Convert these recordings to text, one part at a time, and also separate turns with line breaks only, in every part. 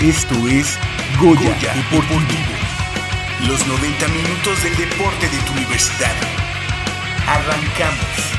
Esto es Goya, Goya Deportivo. Los 90 minutos del deporte de tu universidad. Arrancamos.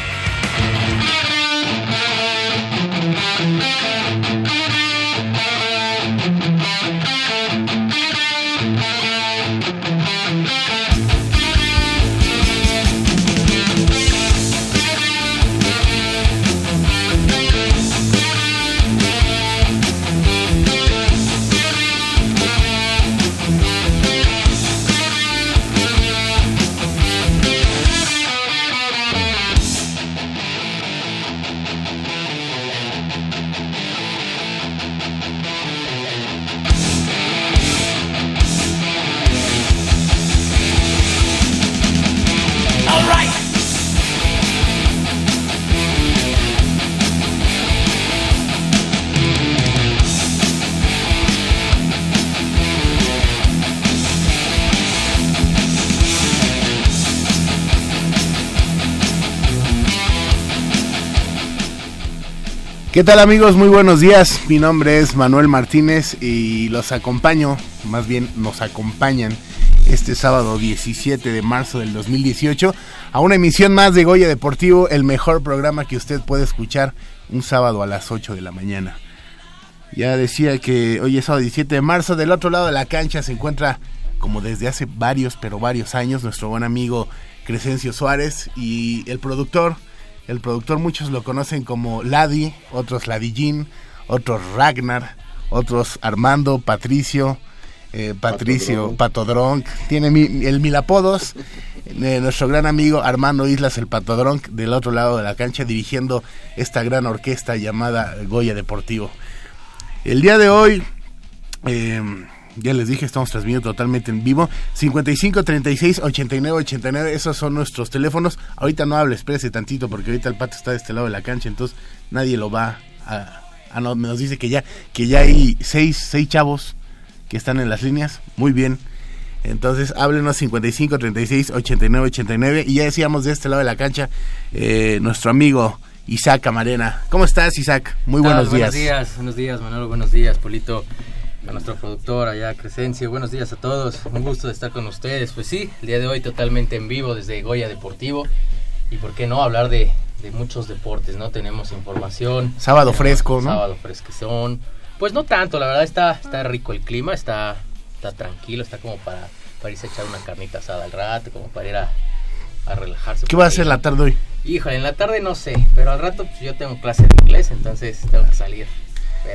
¿Qué tal amigos? Muy buenos días. Mi nombre es Manuel Martínez y los acompaño, más bien nos acompañan este sábado 17 de marzo del 2018 a una emisión más de Goya Deportivo, el mejor programa que usted puede escuchar un sábado a las 8 de la mañana. Ya decía que hoy es sábado 17 de marzo, del otro lado de la cancha se encuentra como desde hace varios, pero varios años, nuestro buen amigo Crescencio Suárez y el productor el productor muchos lo conocen como Ladi, otros Ladillín, otros Ragnar, otros Armando, Patricio, eh, Patricio, Patodronk. Tiene el mil apodos. Eh, nuestro gran amigo Armando Islas, el Patodronk, del otro lado de la cancha, dirigiendo esta gran orquesta llamada Goya Deportivo. El día de hoy... Eh, ya les dije, estamos transmitiendo totalmente en vivo. 55 36 89 89, esos son nuestros teléfonos. Ahorita no hable, espérese tantito porque ahorita el pato está de este lado de la cancha, entonces nadie lo va a... a no, nos dice que ya, que ya hay seis, seis chavos que están en las líneas. Muy bien. Entonces, háblenos 55 36 89 89. Y ya decíamos de este lado de la cancha, eh, nuestro amigo Isaac Camarena. ¿Cómo estás, Isaac? Muy buenos días.
Buenos días, buenos días, Manolo. Buenos días, Polito a nuestro productor allá, Crescencio. Buenos días a todos, un gusto de estar con ustedes. Pues sí, el día de hoy totalmente en vivo desde Goya Deportivo. Y por qué no hablar de, muchos deportes, ¿no? Tenemos información.
Sábado fresco, ¿no?
Sábado fresquezón. Pues no tanto, la verdad está, está rico el clima, está, está tranquilo, está como para, para irse a echar una carnita asada al rato, como para ir a, relajarse.
¿Qué va a hacer la tarde hoy?
Híjole, en la tarde no sé, pero al rato pues, yo tengo clase de inglés, entonces tengo que salir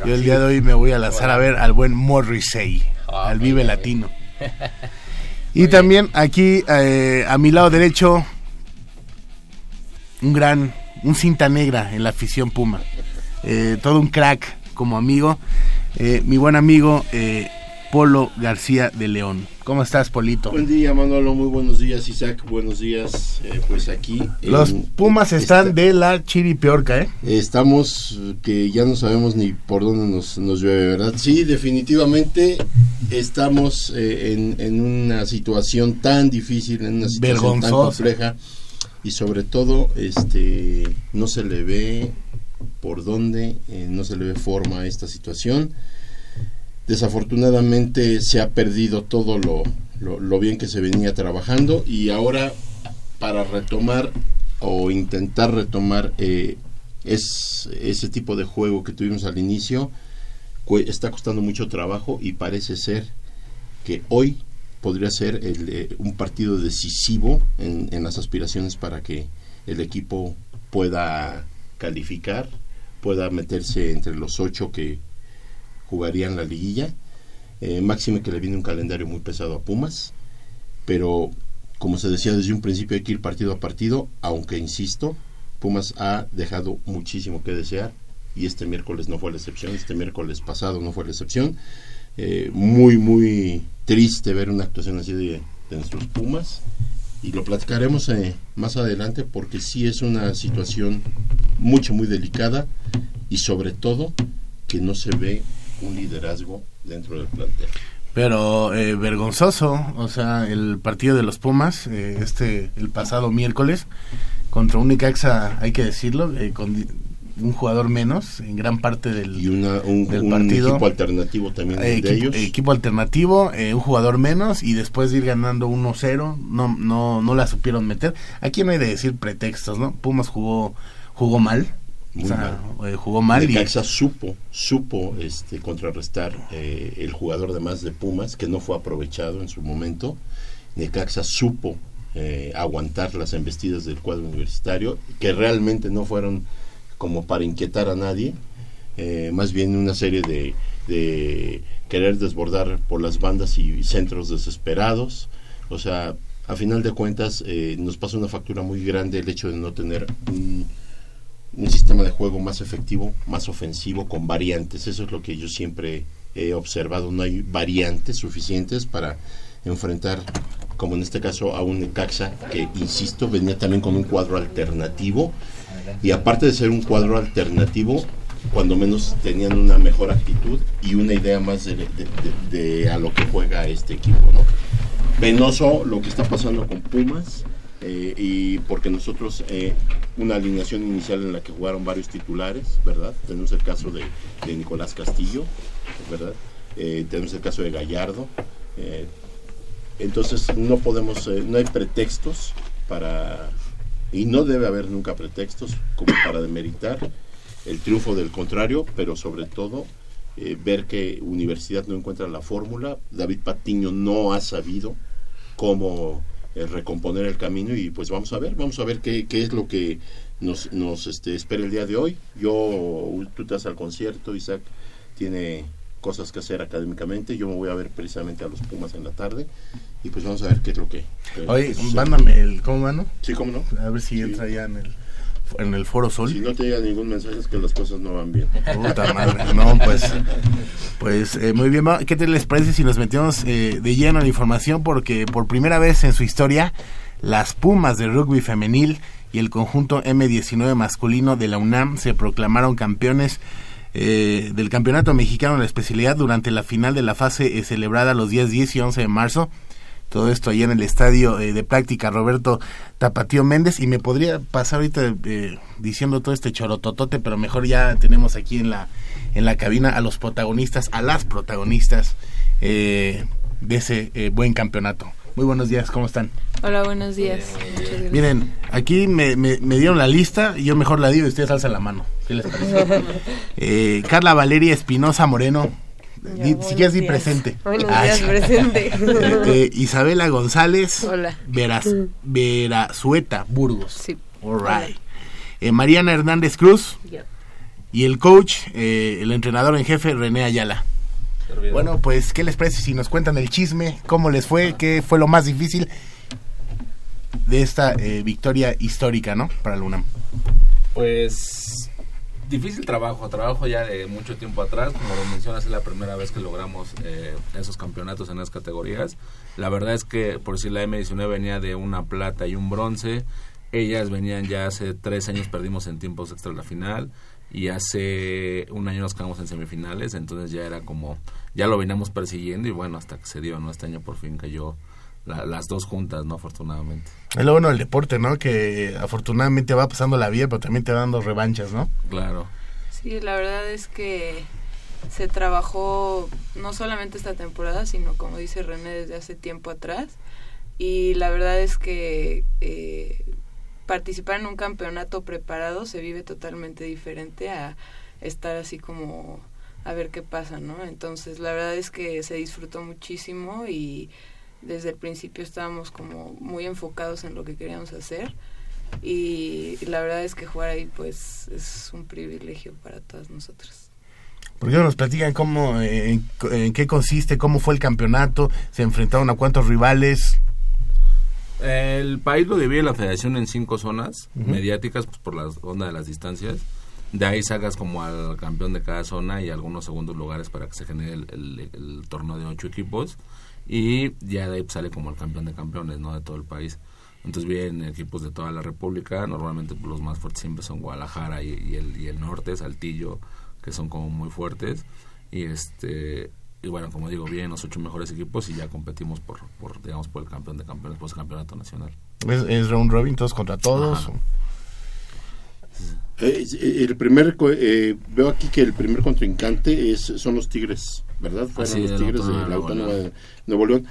yo el día de hoy me voy a lanzar a ver al buen Morrissey, ah, al Vive Latino. y también aquí eh, a mi lado derecho, un gran, un cinta negra en la afición Puma. Eh, todo un crack como amigo. Eh, mi buen amigo Polo García de León. ¿Cómo estás, Polito?
Buen día, Manolo. Muy buenos días, Isaac. Buenos días, eh, pues aquí.
Los Pumas están de la chiripiorca, ¿eh?
Estamos, que ya no sabemos ni por dónde nos, nos llueve, ¿verdad? Sí, definitivamente estamos eh, en, una situación tan difícil, en una situación tan compleja. Y sobre todo, este, no se le ve por dónde, eh, no se le ve forma a esta situación desafortunadamente se ha perdido todo lo, lo, bien que se venía trabajando y ahora para retomar o intentar retomar eh, es, ese tipo de juego que tuvimos al inicio está costando mucho trabajo y parece ser que hoy podría ser eh, un partido decisivo en, en las aspiraciones para que el equipo pueda calificar, pueda meterse entre los ocho que, jugarían la liguilla. Eh, máxime que le viene un calendario muy pesado a Pumas, pero como se decía desde un principio hay que ir partido a partido, aunque insisto, Pumas ha dejado muchísimo que desear y este miércoles no fue la excepción, este miércoles pasado no fue la excepción. Eh, muy, muy triste ver una actuación así de, nuestros Pumas y lo platicaremos eh, más adelante porque sí es una situación mucho, muy delicada y sobre todo que no se ve un liderazgo dentro del plantel.
Pero eh, vergonzoso, o sea, el partido de los Pumas, eh, este, el pasado miércoles, contra un Necaxa, hay que decirlo, eh, con un jugador menos en gran parte del,
y una, un,
del
un
partido.
equipo alternativo también
Eh,
de
equipo,
ellos.
equipo alternativo, eh, un jugador menos y después de ir ganando 1-0, no, no, no la supieron meter. Aquí no hay de decir pretextos, ¿no? Pumas jugó, jugó mal,
Muy
o sea,
mal.
eh, jugó mal y
Necaxa supo, supo este, contrarrestar eh, el jugador de más de Pumas, que no fue aprovechado en su momento. Necaxa supo eh, aguantar las embestidas del cuadro universitario, que realmente no fueron como para inquietar a nadie, eh, más bien una serie de, de querer desbordar por las bandas y centros desesperados. O sea, a final de cuentas eh, nos pasa una factura muy grande el hecho de no tener un, un sistema de juego más efectivo, más ofensivo, con variantes. Eso es lo que yo siempre he observado. No hay variantes suficientes para enfrentar, como en este caso, a un Necaxa que, insisto, venía también con un cuadro alternativo. Y aparte de ser un cuadro alternativo, cuando menos tenían una mejor actitud y una idea más de, de- a lo que juega este equipo. ¿no? Penoso lo que está pasando con Pumas. Eh, y porque nosotros eh, una alineación inicial en la que jugaron varios titulares, ¿verdad? Tenemos el caso de, Nicolás Castillo, ¿verdad? Eh, tenemos el caso de Gallardo. entonces no podemos, no hay pretextos para, y no debe haber nunca pretextos como para demeritar el triunfo del contrario, pero sobre todo ver que Universidad no encuentra la fórmula, David Patiño no ha sabido cómo eh, recomponer el camino y pues vamos a ver, vamos a ver qué, qué es lo que nos, nos este, espera el día de hoy. Yo, tú te vas al concierto, Isaac tiene cosas que hacer académicamente, yo me voy a ver precisamente a los Pumas en la tarde y pues vamos a ver qué es lo que...
Oye, mándame el, ¿cómo mano?
Sí, cómo no.
A ver si
Sí.
entra ya en el, en el Foro Sol.
Si no te llega ningún mensaje es que las cosas no van bien.
Puta madre, no, pues, pues eh, muy bien. ¿qué te les parece si nos metemos eh, de lleno en la información? Porque por primera vez en su historia, las Pumas de rugby femenil y el conjunto M19 masculino de la UNAM se proclamaron campeones eh, del Campeonato Mexicano en la especialidad durante la final de la fase eh, celebrada los días 10 y 11 de marzo. Todo esto allá en el estadio eh, de práctica Roberto Tapatío Méndez. Y me podría pasar ahorita eh, diciendo todo este chorototote, pero mejor ya tenemos aquí en la, en la cabina a los protagonistas, a las protagonistas eh, de ese eh, buen campeonato. Muy buenos días, ¿cómo están?
Hola, buenos días. Gracias.
Miren, aquí me, me- me dieron la lista yo mejor la digo y ustedes alzan la mano. ¿Qué les parece? Eh, Carla Valeria Espinosa Moreno. Di- si quieres, di presente.
Buenos
Ah,
días, presente.
Eh, eh, Isabela González.
Hola.
Veras, Verazueta Burgos.
Sí.
All right. Eh, Mariana Hernández Cruz. Y el coach, eh, el entrenador en jefe, René Ayala. Bueno, pues, ¿qué les parece si nos cuentan el chisme? ¿Cómo les fue? ¿Qué fue lo más difícil de esta eh, victoria histórica, ¿no? Para la UNAM.
Pues difícil trabajo, trabajo ya de mucho tiempo atrás, como lo mencionas, es la primera vez que logramos eh, esos campeonatos en las categorías. La verdad es que por si la M19 venía de una plata y un bronce, ellas venían ya hace tres años perdimos en tiempos extra la final y hace un año nos quedamos en semifinales, entonces ya era como, ya lo veníamos persiguiendo y bueno, hasta que se dio, ¿no? Este año por fin cayó la- las dos juntas, ¿no? Afortunadamente.
Es lo bueno del deporte, ¿no? Que afortunadamente va pasando la vida, pero también te va dando revanchas, ¿no?
Claro.
Sí, la verdad es que se trabajó no solamente esta temporada, sino como dice René desde hace tiempo atrás. Y la verdad es que eh, participar en un campeonato preparado se vive totalmente diferente a estar así como a ver qué pasa, ¿no? Entonces la verdad es que se disfrutó muchísimo y desde el principio estábamos como muy enfocados en lo que queríamos hacer y la verdad es que jugar ahí pues es un privilegio para todas nosotras.
¿Por qué no nos platican cómo, en, en qué consiste, cómo fue el campeonato? ¿Se enfrentaron a cuántos rivales?
El país lo divide la federación en cinco zonas mediáticas pues, por la onda de las distancias De ahí sacas como al campeón de cada zona y algunos segundos lugares para que se genere el, el, torneo de ocho equipos. Y ya de ahí sale como el campeón de campeones, ¿no? De todo el país. Entonces vienen equipos de toda la República. Normalmente los más fuertes siempre son Guadalajara y, y, el, y el norte, Saltillo, que son como muy fuertes. Y este y bueno, como digo, vienen los ocho mejores equipos y ya competimos por, por digamos, por el campeón de campeones, por el campeonato nacional.
¿Es, es round robin todos contra todos?
Eh, el primer eh, veo aquí que el primer contrincante es son los Tigres, ¿verdad? Fueron los Tigres de la Autónoma de Nuevo León.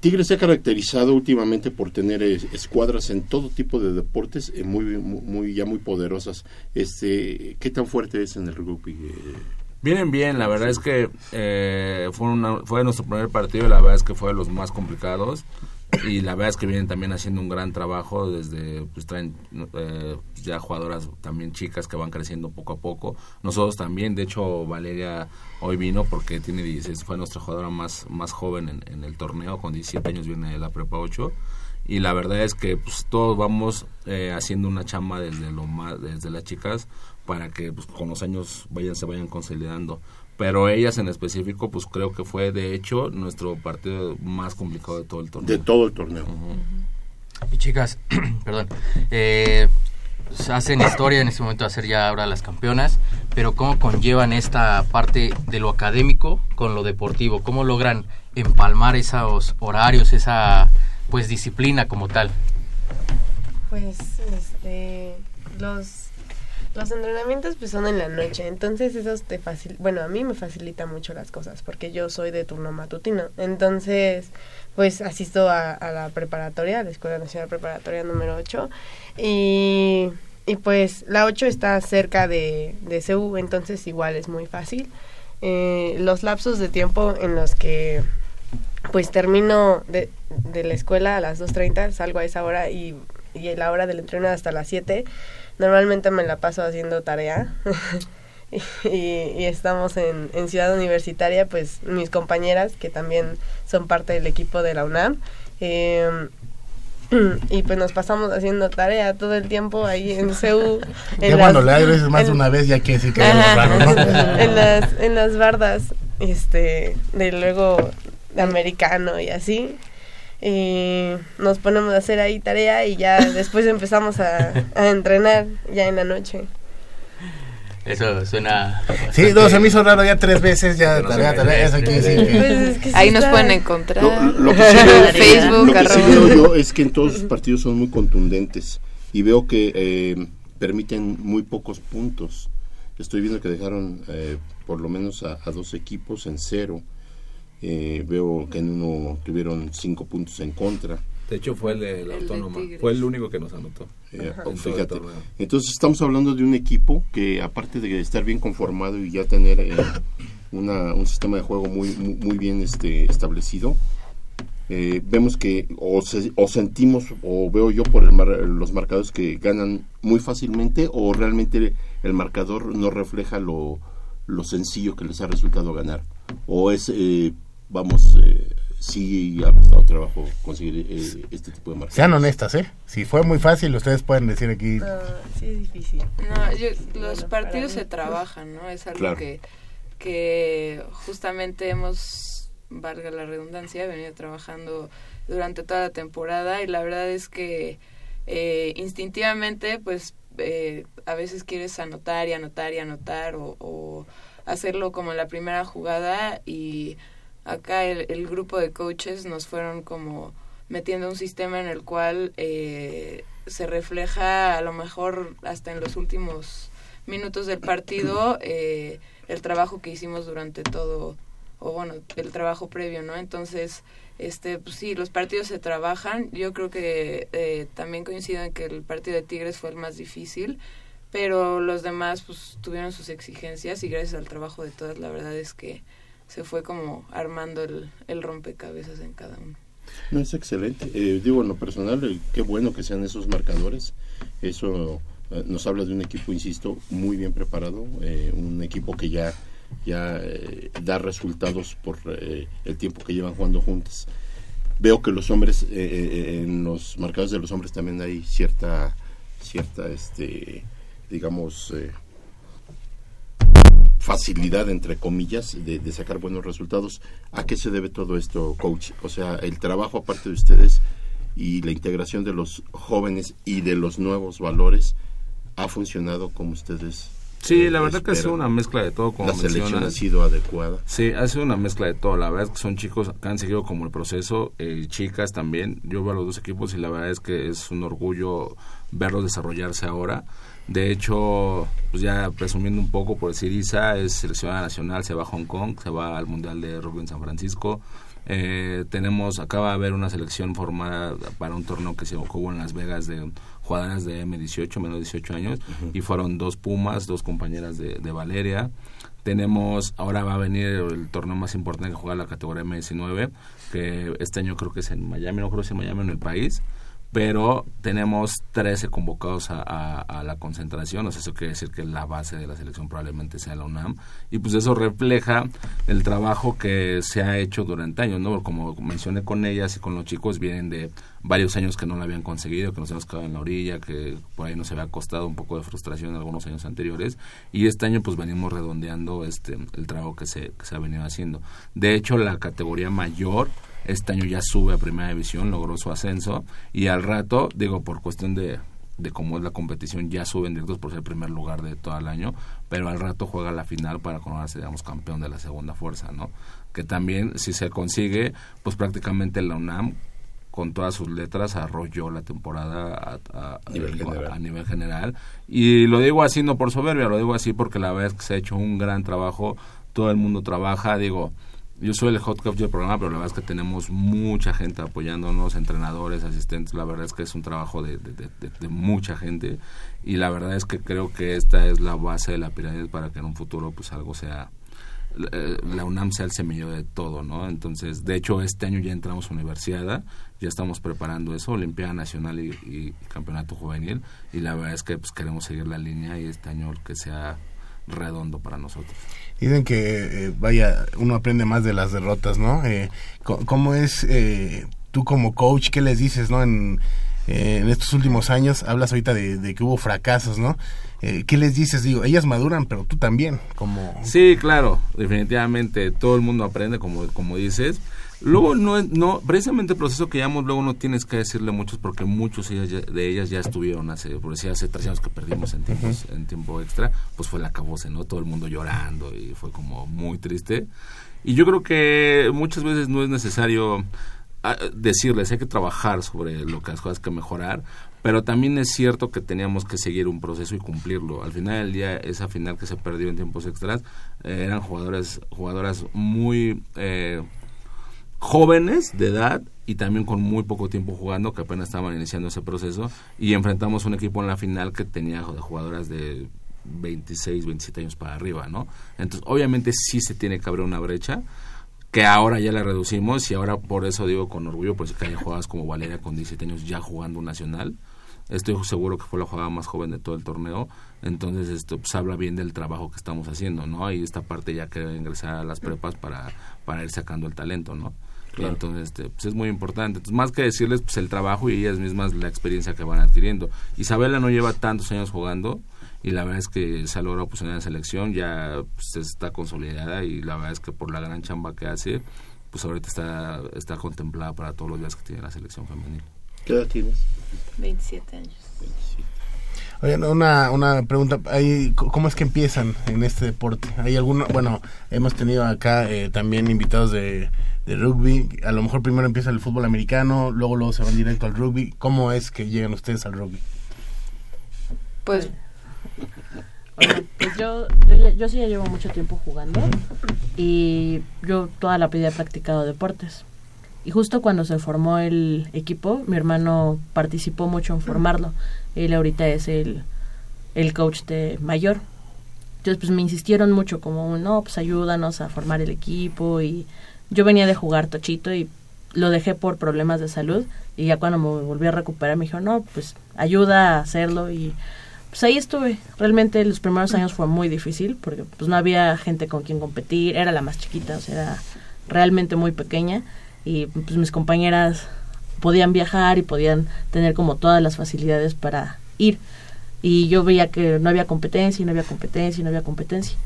Tigres se ha caracterizado últimamente por tener escuadras en todo tipo de deportes muy, muy ya muy poderosas. Este, ¿qué tan fuerte es en el rugby?
Vienen bien, la verdad es que fue, una, fue nuestro primer partido y la verdad es que fue de los más complicados y la verdad es que vienen también haciendo un gran trabajo desde pues traen eh, ya jugadoras también chicas que van creciendo poco a poco. Nosotros también de hecho Valeria hoy vino porque tiene 16 fue nuestra jugadora más más joven en, el torneo con 17 años viene de la prepa 8 y la verdad es que pues todos vamos eh, haciendo una chamba desde lo más desde las chicas para que pues, con los años vayan se vayan consolidando pero ellas en específico pues creo que fue de hecho nuestro partido más complicado de todo el torneo.
De todo el torneo.
Y chicas perdón eh, hacen historia en este momento de ser ya ahora las campeonas pero cómo conllevan esta parte de lo académico con lo deportivo cómo logran empalmar esos horarios esa pues disciplina como tal
pues este los los entrenamientos pues son en la noche, entonces eso te facil bueno, a mí me facilita mucho las cosas porque yo soy de turno matutino. Entonces, pues asisto a, la preparatoria, a la Escuela Nacional Preparatoria número 8 y, y pues la 8 está cerca de, de CEU, entonces igual es muy fácil. Eh, los lapsos de tiempo en los que pues termino de, de la escuela a las 2.30, salgo a esa hora y, y la hora del entrenamiento hasta las 7 Normalmente me la paso haciendo tarea. y, estamos en, en Ciudad Universitaria, pues mis compañeras, que también son parte del equipo de la UNAM, em, y pues nos pasamos haciendo tarea todo el tiempo ahí en CEU.
ya cuando le veces más de una vez ya que sí que raro, ¿no?
en, las, en las bardas, este, de luego de americano y así y nos ponemos a hacer ahí tarea y ya después empezamos a, entrenar ya en la noche.
Eso suena.
Sí, no, se me hizo raro ya tres veces, ya tarea, tarea. Eso quiere decir
que. Pues ahí nos pueden encontrar.
Lo, que sí veo, Facebook, lo que sí veo yo es que en todos los partidos son muy contundentes y veo que eh, permiten muy pocos puntos. Estoy viendo que dejaron eh, por lo menos a, a dos equipos en cero. Eh, veo que en uno tuvieron cinco puntos en contra.
De hecho fue el de la autónoma, fue el único que nos anotó.
Eh, entonces estamos hablando de un equipo que aparte de estar bien conformado y ya tener eh, un sistema de juego muy muy, bien este establecido, vemos que o, sentimos o veo yo por los marcadores que ganan muy fácilmente o realmente el marcador no refleja lo, lo sencillo que les ha resultado ganar. O es vamos, eh, sí ha costado trabajo conseguir eh, este tipo de marcas.
Sean honestas, ¿eh? Si fue muy fácil, ustedes pueden decir aquí.
sí es difícil.
No, los partidos se trabajan, ¿no? Es algo que, que justamente hemos, valga la redundancia, venido trabajando durante toda la temporada y la verdad es que eh, instintivamente, pues eh, a veces quieres anotar y anotar y anotar o, o hacerlo como en la primera jugada y acá el, grupo de coaches nos fueron como metiendo un sistema en el cual eh, se refleja a lo mejor hasta en los últimos minutos del partido eh, el trabajo que hicimos durante todo o bueno el trabajo previo no entonces este pues sí los partidos se trabajan. Yo creo que eh, también coincido en que el partido de Tigres fue el más difícil pero los demás pues tuvieron sus exigencias y gracias al trabajo de todas la verdad es que se fue como armando el, el rompecabezas en cada uno.
No, es excelente. Eh, digo, en lo personal, eh, qué bueno que sean esos marcadores. Eso eh, nos habla de un equipo, insisto, muy bien preparado, un equipo que ya, ya da resultados por el tiempo que llevan jugando juntos. Veo que los hombres, en los marcadores de los hombres también hay cierta, cierta, este, digamos, facilidad, entre comillas, de, de, sacar buenos resultados. ¿A qué se debe todo esto, coach? O sea, el trabajo aparte de ustedes y la integración de los jóvenes y de los nuevos valores ha funcionado como ustedes
Sí, la verdad que ha sido una mezcla de todo, como
La selección ha sido adecuada.
Sí, ha sido una mezcla de todo. La verdad es que son chicos que han seguido como el proceso, eh, chicas también. Yo veo a los dos equipos y la verdad es que es un orgullo verlos desarrollarse ahora. De hecho, pues ya presumiendo un poco por decir Isa, es seleccionada nacional, se va a Hong Kong, se va al Mundial de Rugby en San Francisco. Eh, tenemos, acaba de haber una selección formada para un torneo que se jugó en Las Vegas de jugadoras de M18, menos de 18 años, y fueron dos Pumas, dos compañeras de, de, Valeria. Tenemos, ahora va a venir el torneo más importante que juega la categoría M19, que este año creo que es en Miami, no creo que es en Miami, en el país pero tenemos 13 convocados a, la concentración, o sea, eso quiere decir que la base de la selección probablemente sea la UNAM, y pues eso refleja el trabajo que se ha hecho durante años, ¿no? Como mencioné con ellas y con los chicos, vienen de varios años que no lo habían conseguido, que nos hemos quedado en la orilla, que por ahí nos había costado un poco de frustración en algunos años anteriores, y este año pues venimos redondeando este el trabajo que se, que se ha venido haciendo. De hecho, la categoría mayor este año ya sube a primera división, logró su ascenso y al rato, digo, por cuestión de, de cómo es la competición, ya suben directos por ser el primer lugar de todo el año, pero al rato juega la final para coronarse, digamos, campeón de la segunda fuerza, ¿no? Que también, si se consigue, pues prácticamente la UNAM con todas sus letras arrolló la temporada a,
nivel, general.
a, nivel general. Y lo digo así no por soberbia, lo digo así porque la verdad es que se ha hecho un gran trabajo, todo el mundo trabaja, digo, yo soy el hot coach del programa, pero la verdad es que tenemos mucha gente apoyándonos, entrenadores, asistentes, la verdad es que es un trabajo de, mucha gente y la verdad es que creo que esta es la base de la pirámide para que en un futuro pues algo sea la UNAM sea el semillero de todo, ¿no? Entonces, de hecho, este año ya entramos a universidad, ya estamos preparando eso, Olimpiada Nacional y, y, Campeonato Juvenil, y la verdad es que pues queremos seguir la línea y este año que sea redondo para nosotros.
Dicen que, eh, vaya, uno aprende más de las derrotas, ¿no? Eh, ¿Cómo es eh, tú como coach, qué les dices, ¿no? En, eh, en estos últimos años, hablas ahorita de, de que hubo fracasos, ¿no? Eh, ¿Qué les dices? Digo, ellas maduran, pero tú también, como...
Sí, claro, definitivamente, todo el mundo aprende, como, como dices. Luego, no, no, precisamente el proceso que llamamos, luego no tienes que decirle muchos, porque muchos de ellas, ya estuvieron hace, por decir, hace tres años que perdimos en, tiempos, uh -huh. en tiempo extra, pues fue la cabose, ¿no? Todo el mundo llorando y fue como muy triste. Y yo creo que muchas veces no es necesario ah, decirles, hay que trabajar sobre lo que las cosas que mejorar, pero también es cierto que teníamos que seguir un proceso y cumplirlo. Al final del día, esa final que se perdió en tiempos extras, eh, eran jugadores, jugadoras muy eh, jóvenes de edad y también con muy poco tiempo jugando, que apenas estaban iniciando ese proceso, y enfrentamos un equipo en la final que tenía jugadoras de 26, 27 años para arriba, ¿no? Entonces, obviamente sí se tiene que abrir una brecha, que ahora ya la reducimos y ahora por eso digo con orgullo, pues que hay jugadas como Valeria con 17 años ya jugando un nacional. Estoy seguro que fue la jugada más joven de todo el torneo, entonces esto pues, habla bien del trabajo que estamos haciendo, ¿no? Y esta parte ya que ingresar a las prepas para, para ir sacando el talento, ¿no? Claro. Entonces, este, pues es muy importante. Entonces, más que decirles, pues el trabajo y ellas mismas la experiencia que van adquiriendo. Isabela no lleva tantos años jugando y la verdad es que se ha logrado posicionar en selección, ya pues, está consolidada y la verdad es que por la gran chamba que hace, pues ahorita está, está contemplada para todos los días que tiene la selección femenil.
¿Qué edad tienes?
27 años. 27.
Una, una pregunta, ¿hay, ¿cómo es que empiezan en este deporte? ¿Hay alguna, bueno, hemos tenido acá eh, también invitados de, de rugby, a lo mejor primero empieza el fútbol americano, luego luego se van directo al rugby, ¿cómo es que llegan ustedes al rugby?
Pues
pues yo, yo, yo, sí ya llevo mucho tiempo jugando y yo toda la vida he practicado deportes. Y justo cuando se formó el equipo, mi hermano participó mucho en formarlo. Él ahorita es el, el coach de mayor. Entonces pues me insistieron mucho como, no, pues ayúdanos a formar el equipo y yo venía de jugar tochito y lo dejé por problemas de salud y ya cuando me volví a recuperar me dijo, no, pues ayuda a hacerlo y pues ahí estuve. Realmente los primeros años fue muy difícil porque pues no había gente con quien competir, era la más chiquita, o sea, era realmente muy pequeña y pues mis compañeras podían viajar y podían tener como todas las facilidades para ir. Y yo veía que no había competencia y no había competencia y no había competencia.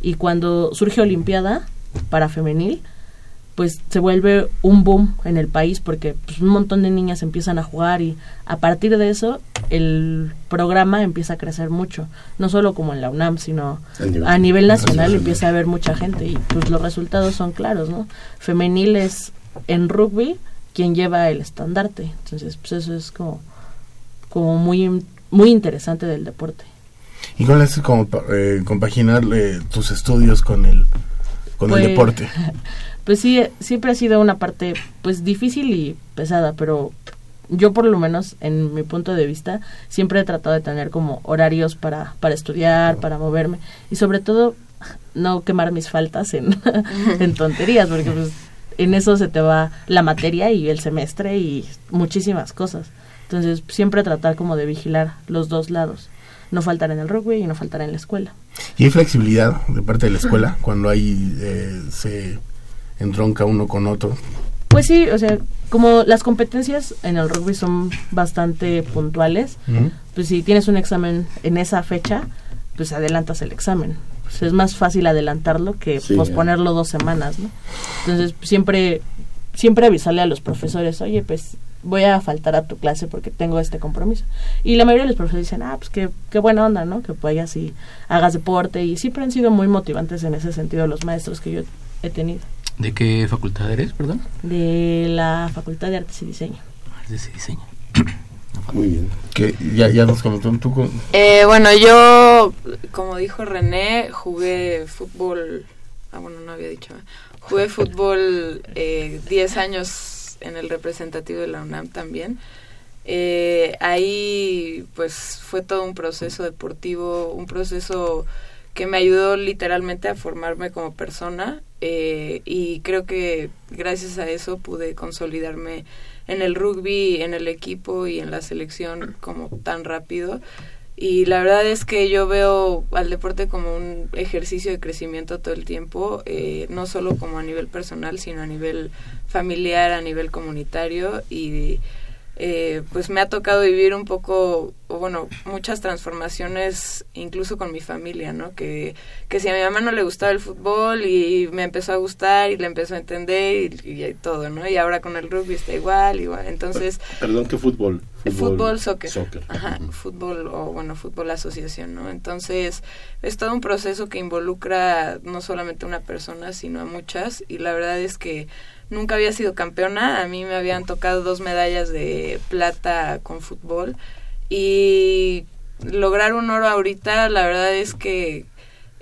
Y cuando surge Olimpiada para femenil, pues se vuelve un boom en el país porque pues, un montón de niñas empiezan a jugar y a partir de eso el programa empieza a crecer mucho, no solo como en la UNAM, sino a nivel, nacional, empieza a haber mucha gente y pues los resultados son claros, ¿no? Femenil es en rugby quien lleva el estandarte, entonces pues eso es como como muy muy interesante del deporte.
¿Y cuál es como eh, compaginar eh, tus estudios con el con el pues, deporte?
pues sí, siempre ha sido una parte pues difícil y pesada, pero yo por lo menos en mi punto de vista siempre he tratado de tener como horarios para, para estudiar, para moverme y sobre todo no quemar mis faltas en, en tonterías, porque pues en eso se te va la materia y el semestre y muchísimas cosas. Entonces siempre tratar como de vigilar los dos lados. No faltar en el rugby y no faltar en la escuela.
¿Y hay flexibilidad de parte de la escuela cuando hay eh, se entronca uno con otro.
Pues sí, o sea, como las competencias en el rugby son bastante puntuales, pues si tienes un examen en esa fecha, pues adelantas el examen. Pues es más fácil adelantarlo que posponerlo dos semanas, ¿no? Entonces siempre siempre avisarle a los profesores, oye, pues voy a faltar a tu clase porque tengo este compromiso. Y la mayoría de los profesores dicen, ah, pues qué, qué buena onda, ¿no? Que vayas y hagas deporte. Y siempre han sido muy motivantes en ese sentido los maestros que yo he tenido.
¿De qué facultad eres, perdón?
De la Facultad de Artes y Diseño.
Artes y Diseño.
Muy bien. Que ya, ya nos comentó tú. Con...
Eh, bueno, yo, como dijo René, jugué fútbol. Ah, bueno, no había dicho. Jugué fútbol 10 eh, años en el representativo de la UNAM también. Eh, ahí, pues, fue todo un proceso deportivo, un proceso que me ayudó literalmente a formarme como persona eh, y creo que gracias a eso pude consolidarme en el rugby, en el equipo y en la selección como tan rápido. Y la verdad es que yo veo al deporte como un ejercicio de crecimiento todo el tiempo, eh, no solo como a nivel personal, sino a nivel familiar, a nivel comunitario y eh, pues me ha tocado vivir un poco, o bueno, muchas transformaciones incluso con mi familia, ¿no? Que, que si a mi mamá no le gustaba el fútbol y me empezó a gustar y le empezó a entender y, todo, ¿no? Y ahora con el rugby está igual, igual. Entonces...
Perdón, ¿qué fútbol?
Fútbol, soccer. Ajá, fútbol o bueno, fútbol asociación, ¿no? Entonces es todo un proceso que involucra no solamente a una persona, sino a muchas y la verdad es que nunca había sido campeona, a mí me habían tocado dos medallas de plata con fútbol y lograr un oro ahorita la verdad es que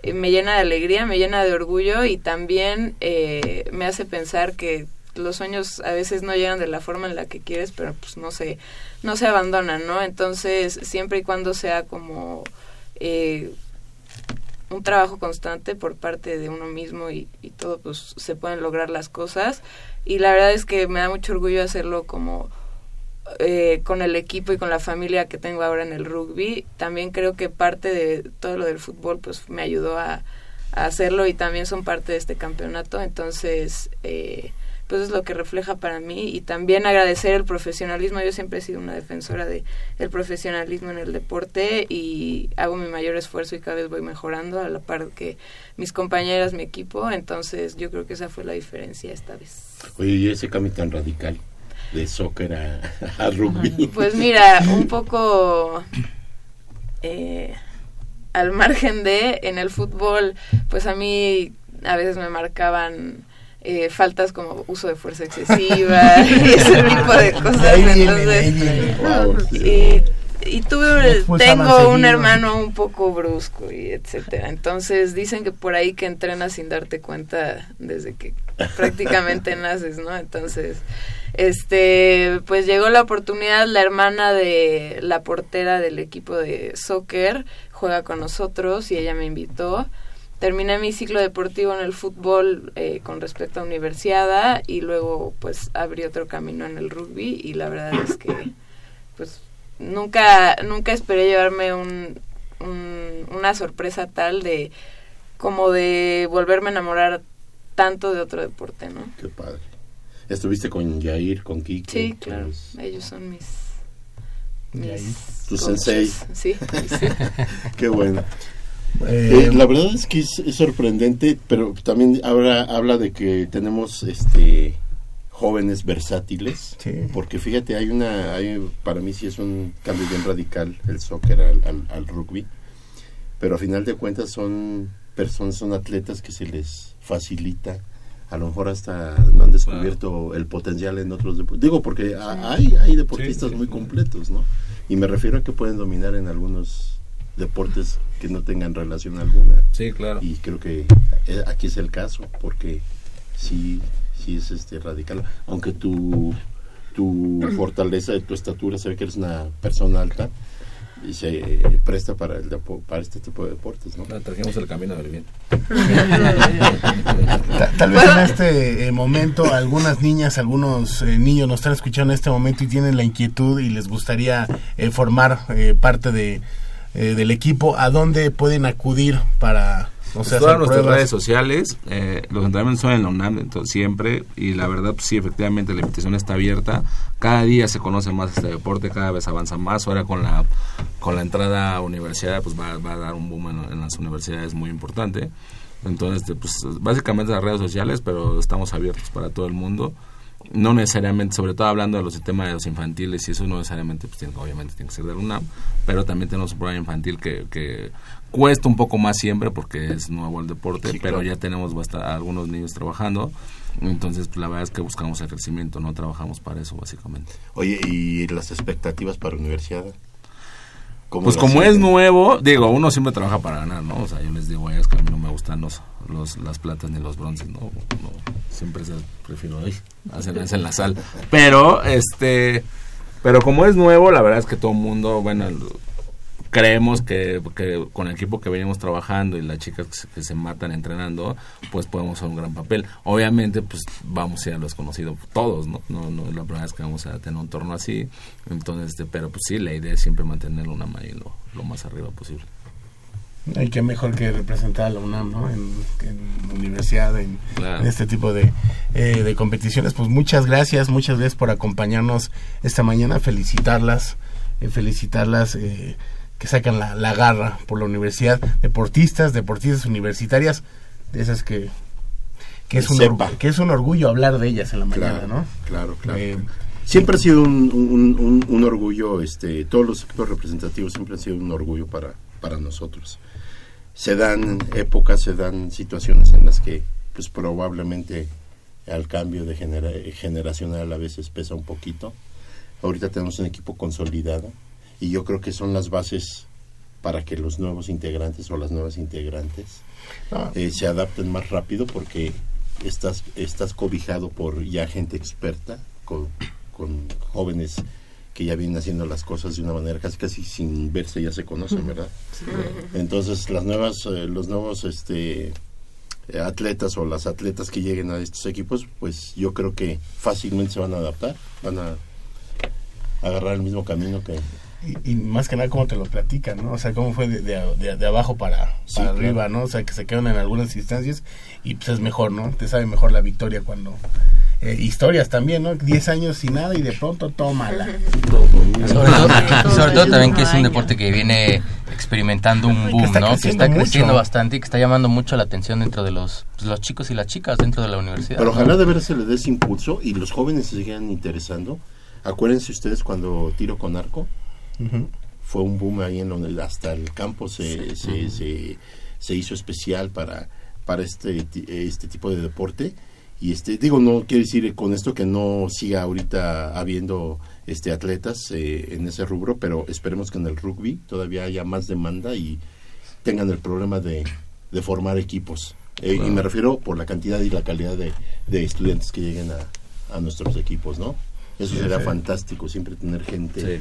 eh, me llena de alegría, me llena de orgullo y también eh, me hace pensar que los sueños a veces no llegan de la forma en la que quieres, pero pues no se, no se abandonan, ¿no? Entonces, siempre y cuando sea como eh, un trabajo constante por parte de uno mismo y, y, todo, pues se pueden lograr las cosas. Y la verdad es que me da mucho orgullo hacerlo como eh, con el equipo y con la familia que tengo ahora en el rugby. También creo que parte de todo lo del fútbol, pues me ayudó a, hacerlo y también son parte de este campeonato. Entonces, eh, pues es lo que refleja para mí y también agradecer el profesionalismo. Yo siempre he sido una defensora de el profesionalismo en el deporte y hago mi mayor esfuerzo y cada vez voy mejorando a la par que mis compañeras, mi equipo. Entonces yo creo que esa fue la diferencia esta vez.
Oye, ¿y ese cambio tan radical de soccer a, rugby?
Pues mira, un poco... Eh, al margen de en el fútbol, pues a mí a veces me marcaban eh, faltas como uso de fuerza excesiva y ese tipo de cosas. y, y tuve, tengo un hermano un poco brusco y etcétera. Entonces dicen que por ahí que entrenas sin darte cuenta desde que prácticamente naces, ¿no? Entonces, este, pues llegó la oportunidad, la hermana de la portera del equipo de soccer juega con nosotros y ella me invitó terminé mi ciclo deportivo en el fútbol eh, con respecto a universidad y luego pues abrí otro camino en el rugby y la verdad es que pues nunca nunca esperé llevarme un, una sorpresa tal de como de volverme a enamorar tanto de otro deporte, ¿no?
Qué padre. ¿Estuviste con Jair, con Kike?
Sí, claro. Ellos son mis... mis
¿Tu sensei?
Sí.
Qué bueno. Eh, la verdad es que es, sorprendente, pero también habla, habla de que tenemos este jóvenes versátiles, porque fíjate, hay una, hay, para mí sí es un cambio bien radical el soccer al, rugby, pero a final de cuentas son personas, son atletas que se les facilita, a lo mejor hasta no han descubierto el potencial en otros deportes, digo porque hay, hay deportistas muy completos, ¿no? Y me refiero a que pueden dominar en algunos deportes que no tengan relación alguna.
Sí, claro.
Y creo que eh, aquí es el caso, porque sí sí es este radical, aunque tu, tu fortaleza de tu estatura se ve que eres una persona alta y se presta para el para este tipo de deportes, ¿no?
trajimos el camino del bien.
tal, vez en este eh, momento algunas niñas, algunos eh, niños nos están escuchando en este momento y tienen la inquietud y les gustaría eh, formar parte de del equipo. ¿A dónde pueden acudir para
o sea, todas nuestras redes sociales, eh, los entrenamientos son en la UNAM entonces, siempre, y la verdad, pues, sí, efectivamente, la invitación está abierta. Cada día se conoce más este deporte, cada vez avanza más. Ahora con la, con la entrada a universidad, pues va, a dar un boom en, las universidades muy importante. Entonces, pues básicamente las redes sociales, pero estamos abiertos para todo el mundo no necesariamente, sobre todo hablando de los temas de los infantiles, y eso no necesariamente, pues obviamente tiene que ser de la UNAM, pero también tenemos un programa infantil que, que cuesta un poco más siempre porque es nuevo el deporte, pero ya tenemos algunos niños trabajando. Entonces, pues, la verdad es que buscamos el crecimiento, no trabajamos para eso, básicamente.
Oye, ¿y las expectativas para la universidad?
Pues como es nuevo, digo, uno siempre trabaja para ganar, ¿no? O sea, yo les digo a ellos que a mí no me gustan los, los las platas ni los bronces, ¿no? siempre se, prefiero ahí, hacen, hacen la sal. Pero, este, pero como es nuevo, la verdad es que todo el mundo, bueno, creemos que, con el equipo que venimos trabajando y las chicas que se, matan entrenando, pues podemos hacer un gran papel. Obviamente, pues vamos a ir a los conocidos todos, ¿no? No, no es la primera vez que vamos a tener un torno así. Entonces, este, pero pues sí, la idea es siempre mantener una mano lo, lo más arriba posible.
Hay que mejor que representar a la UNAM, ¿no? En, en universidad, en, este tipo de, eh, de competiciones. Pues muchas gracias, muchas gracias por acompañarnos esta mañana. Felicitarlas, eh, felicitarlas. Eh, que sacan la, la garra por la universidad, deportistas, deportistas universitarias, de esas que que es, un que es un orgullo hablar de ellas en la mañana, ¿no?
Claro, claro. Eh, siempre ha sido un, un, un, orgullo, este, todos los equipos representativos siempre han sido un orgullo para, para nosotros. Se dan épocas, se dan situaciones en las que, pues probablemente al cambio de genera generacional a veces pesa un poquito. Ahorita tenemos un equipo consolidado, y yo creo que son las bases para que los nuevos integrantes o las nuevas integrantes ah. eh, se adapten más rápido porque estás, estás cobijado por ya gente experta, con, con jóvenes que ya vienen haciendo las cosas de una manera casi casi sin verse ya se conocen, ¿verdad? Entonces las nuevas, eh, los nuevos este atletas o las atletas que lleguen a estos equipos, pues yo creo que fácilmente se van a adaptar, van a agarrar el mismo camino que,
y, más que nada cómo te lo platican, ¿no? O sea, cómo fue de, de, abajo para, para arriba, ¿no? O sea, que se quedan en algunas instancias y pues es mejor, ¿no? Te sabe mejor la victoria cuando... Eh, historias también, ¿no? Diez años sin nada y de pronto tómala.
Sobre todo, también que es un deporte que viene experimentando un boom, ¿no? Que está creciendo bastante y que está llamando mucho la atención dentro de los, pues, los chicos y las chicas dentro de la universidad.
Pero ojalá de veras se le dé ese impulso y los jóvenes se sigan interesando. Acuérdense ustedes cuando tiro con arco, fue un boom ahí en donde hasta el campo se, se, se, hizo especial para, para este, este tipo de deporte. Y este, digo, no quiere decir con esto que no siga ahorita habiendo este atletas eh, en ese rubro, pero esperemos que en el rugby todavía haya más demanda y tengan el problema de, de formar equipos. Eh, y me refiero por la cantidad y la calidad de, de estudiantes que lleguen a, a nuestros equipos, ¿no? Eso sería fantástico, siempre tener gente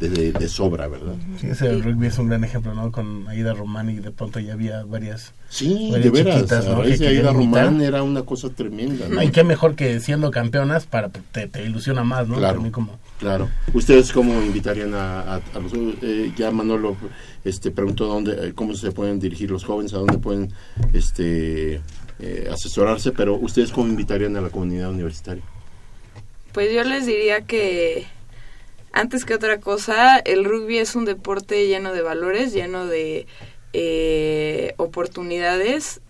de, sobra, ¿verdad?
Sí, ese rugby es un gran ejemplo, ¿no? Con Aida Román y de pronto ya había varias.
Sí, de veras. ¿no? Aida Román era una cosa tremenda.
¿no? Y qué mejor que siendo campeonas para te, te ilusiona más, ¿no?
Claro. Como... Claro. ¿Ustedes cómo invitarían a, los. Eh, ya Manolo este, preguntó dónde, eh, cómo se pueden dirigir los jóvenes, a dónde pueden este, eh, asesorarse, pero ¿ustedes cómo invitarían a la comunidad universitaria?
Pues yo les diría que antes que otra cosa, el rugby es un deporte lleno de valores, lleno de eh, oportunidades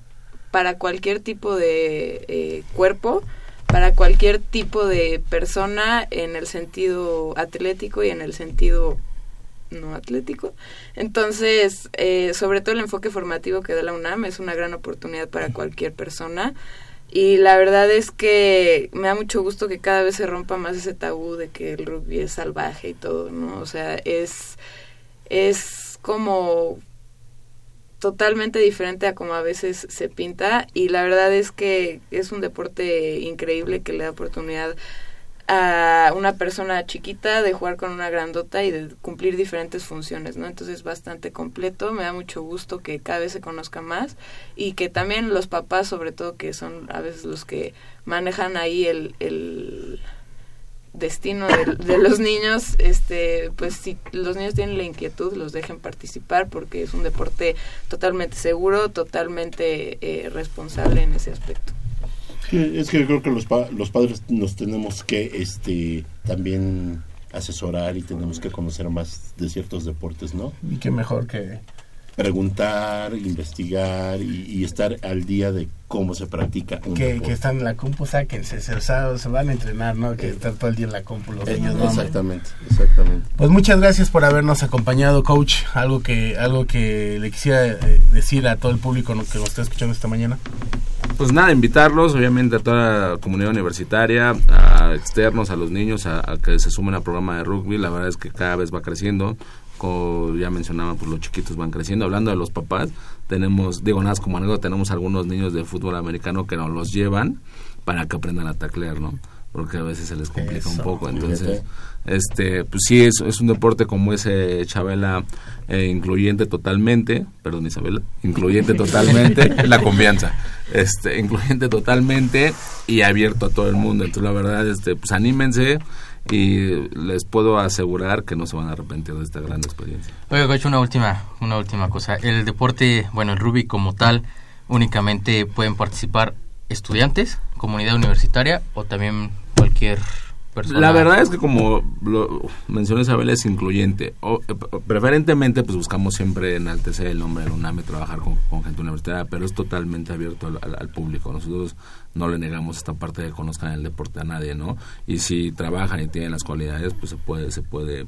para cualquier tipo de eh, cuerpo, para cualquier tipo de persona en el sentido atlético y en el sentido no atlético. Entonces, eh, sobre todo el enfoque formativo que da la UNAM es una gran oportunidad para cualquier persona. Y la verdad es que me da mucho gusto que cada vez se rompa más ese tabú de que el rugby es salvaje y todo, ¿no? O sea, es, es como totalmente diferente a como a veces se pinta y la verdad es que es un deporte increíble que le da oportunidad a una persona chiquita de jugar con una grandota y de cumplir diferentes funciones, ¿no? Entonces es bastante completo, me da mucho gusto que cada vez se conozca más y que también los papás, sobre todo, que son a veces los que manejan ahí el, el destino de, los niños, este, pues si los niños tienen la inquietud, los dejen participar porque es un deporte totalmente seguro, totalmente eh, responsable en ese aspecto
es que creo que los, los padres nos tenemos que este también asesorar y tenemos que conocer más de ciertos deportes, ¿no?
Y qué mejor que
preguntar, investigar y, estar al día de cómo se practica.
que, que, están en la compu, sáquense, se, se van a entrenar, ¿no? Que están todo el día en la compu los
niños. Exactamente, exactamente.
Pues muchas gracias por habernos acompañado, coach. Algo que, algo que le quisiera eh, decir a todo el público que nos está escuchando esta mañana.
Pues nada, invitarlos, obviamente, a toda la comunidad universitaria, a externos, a los niños, a, que se sumen al programa de rugby. La verdad es que cada vez va creciendo como ya mencionaba, pues los chiquitos van creciendo. Hablando de los papás, tenemos, digo nada, como anécdota, tenemos algunos niños de fútbol americano que nos los llevan para que aprendan a taclear, ¿no? Porque a veces se les complica un poco. Entonces, este, pues sí, es, es un deporte como ese Chabela, eh, incluyente totalmente, perdón Isabela, incluyente totalmente, la confianza, este, incluyente totalmente y abierto a todo el mundo. Entonces, la verdad, este, pues anímense y les puedo asegurar que no se van a arrepentir de esta gran experiencia.
Oye, Coach, una última, una última cosa. El deporte, bueno, el rugby como tal, únicamente pueden participar estudiantes, comunidad universitaria o también cualquier
la verdad es que como lo mencionó Isabel es incluyente. Eh, preferentemente pues buscamos siempre enaltecer el nombre de UNAM trabajar con, gente universitaria, pero es totalmente abierto al, público. Nosotros no le negamos esta parte de que conozcan el deporte a nadie, ¿no? Y si trabajan y tienen las cualidades, pues se puede, se puede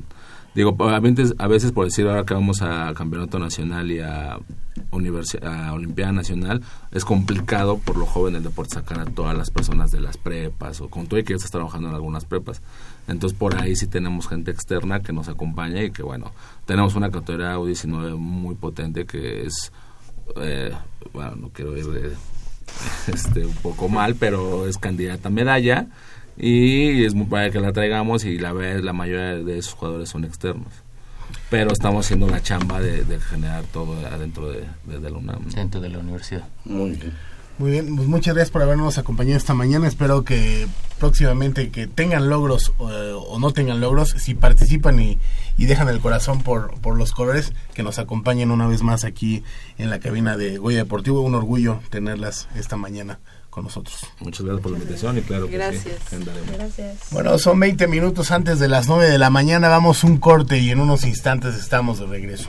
Digo, a veces, por decir ahora que vamos a Campeonato Nacional y a, a Olimpiada Nacional, es complicado por lo joven el deporte sacar a todas las personas de las prepas o con todo y que ya estás trabajando en algunas prepas. Entonces por ahí sí tenemos gente externa que nos acompaña y que bueno, tenemos una categoría U19 muy potente que es, eh, bueno, no quiero ir de, este, un poco mal, pero es candidata a medalla y es muy para que la traigamos y la la mayoría de esos jugadores son externos. Pero estamos haciendo la chamba de, generar todo adentro de, de, la UNAM
dentro de la universidad.
Muy bien.
Muy bien, pues muchas gracias por habernos acompañado esta mañana. Espero que próximamente que tengan logros eh, o no tengan logros, si participan y, y, dejan el corazón por, por los colores, que nos acompañen una vez más aquí en la cabina de Goya Deportivo. Un orgullo tenerlas esta mañana nosotros.
Muchas gracias por la invitación y claro que
gracias.
Gracias.
Bueno, son 20 minutos antes de las 9 de la mañana, vamos un corte y en unos instantes estamos de regreso.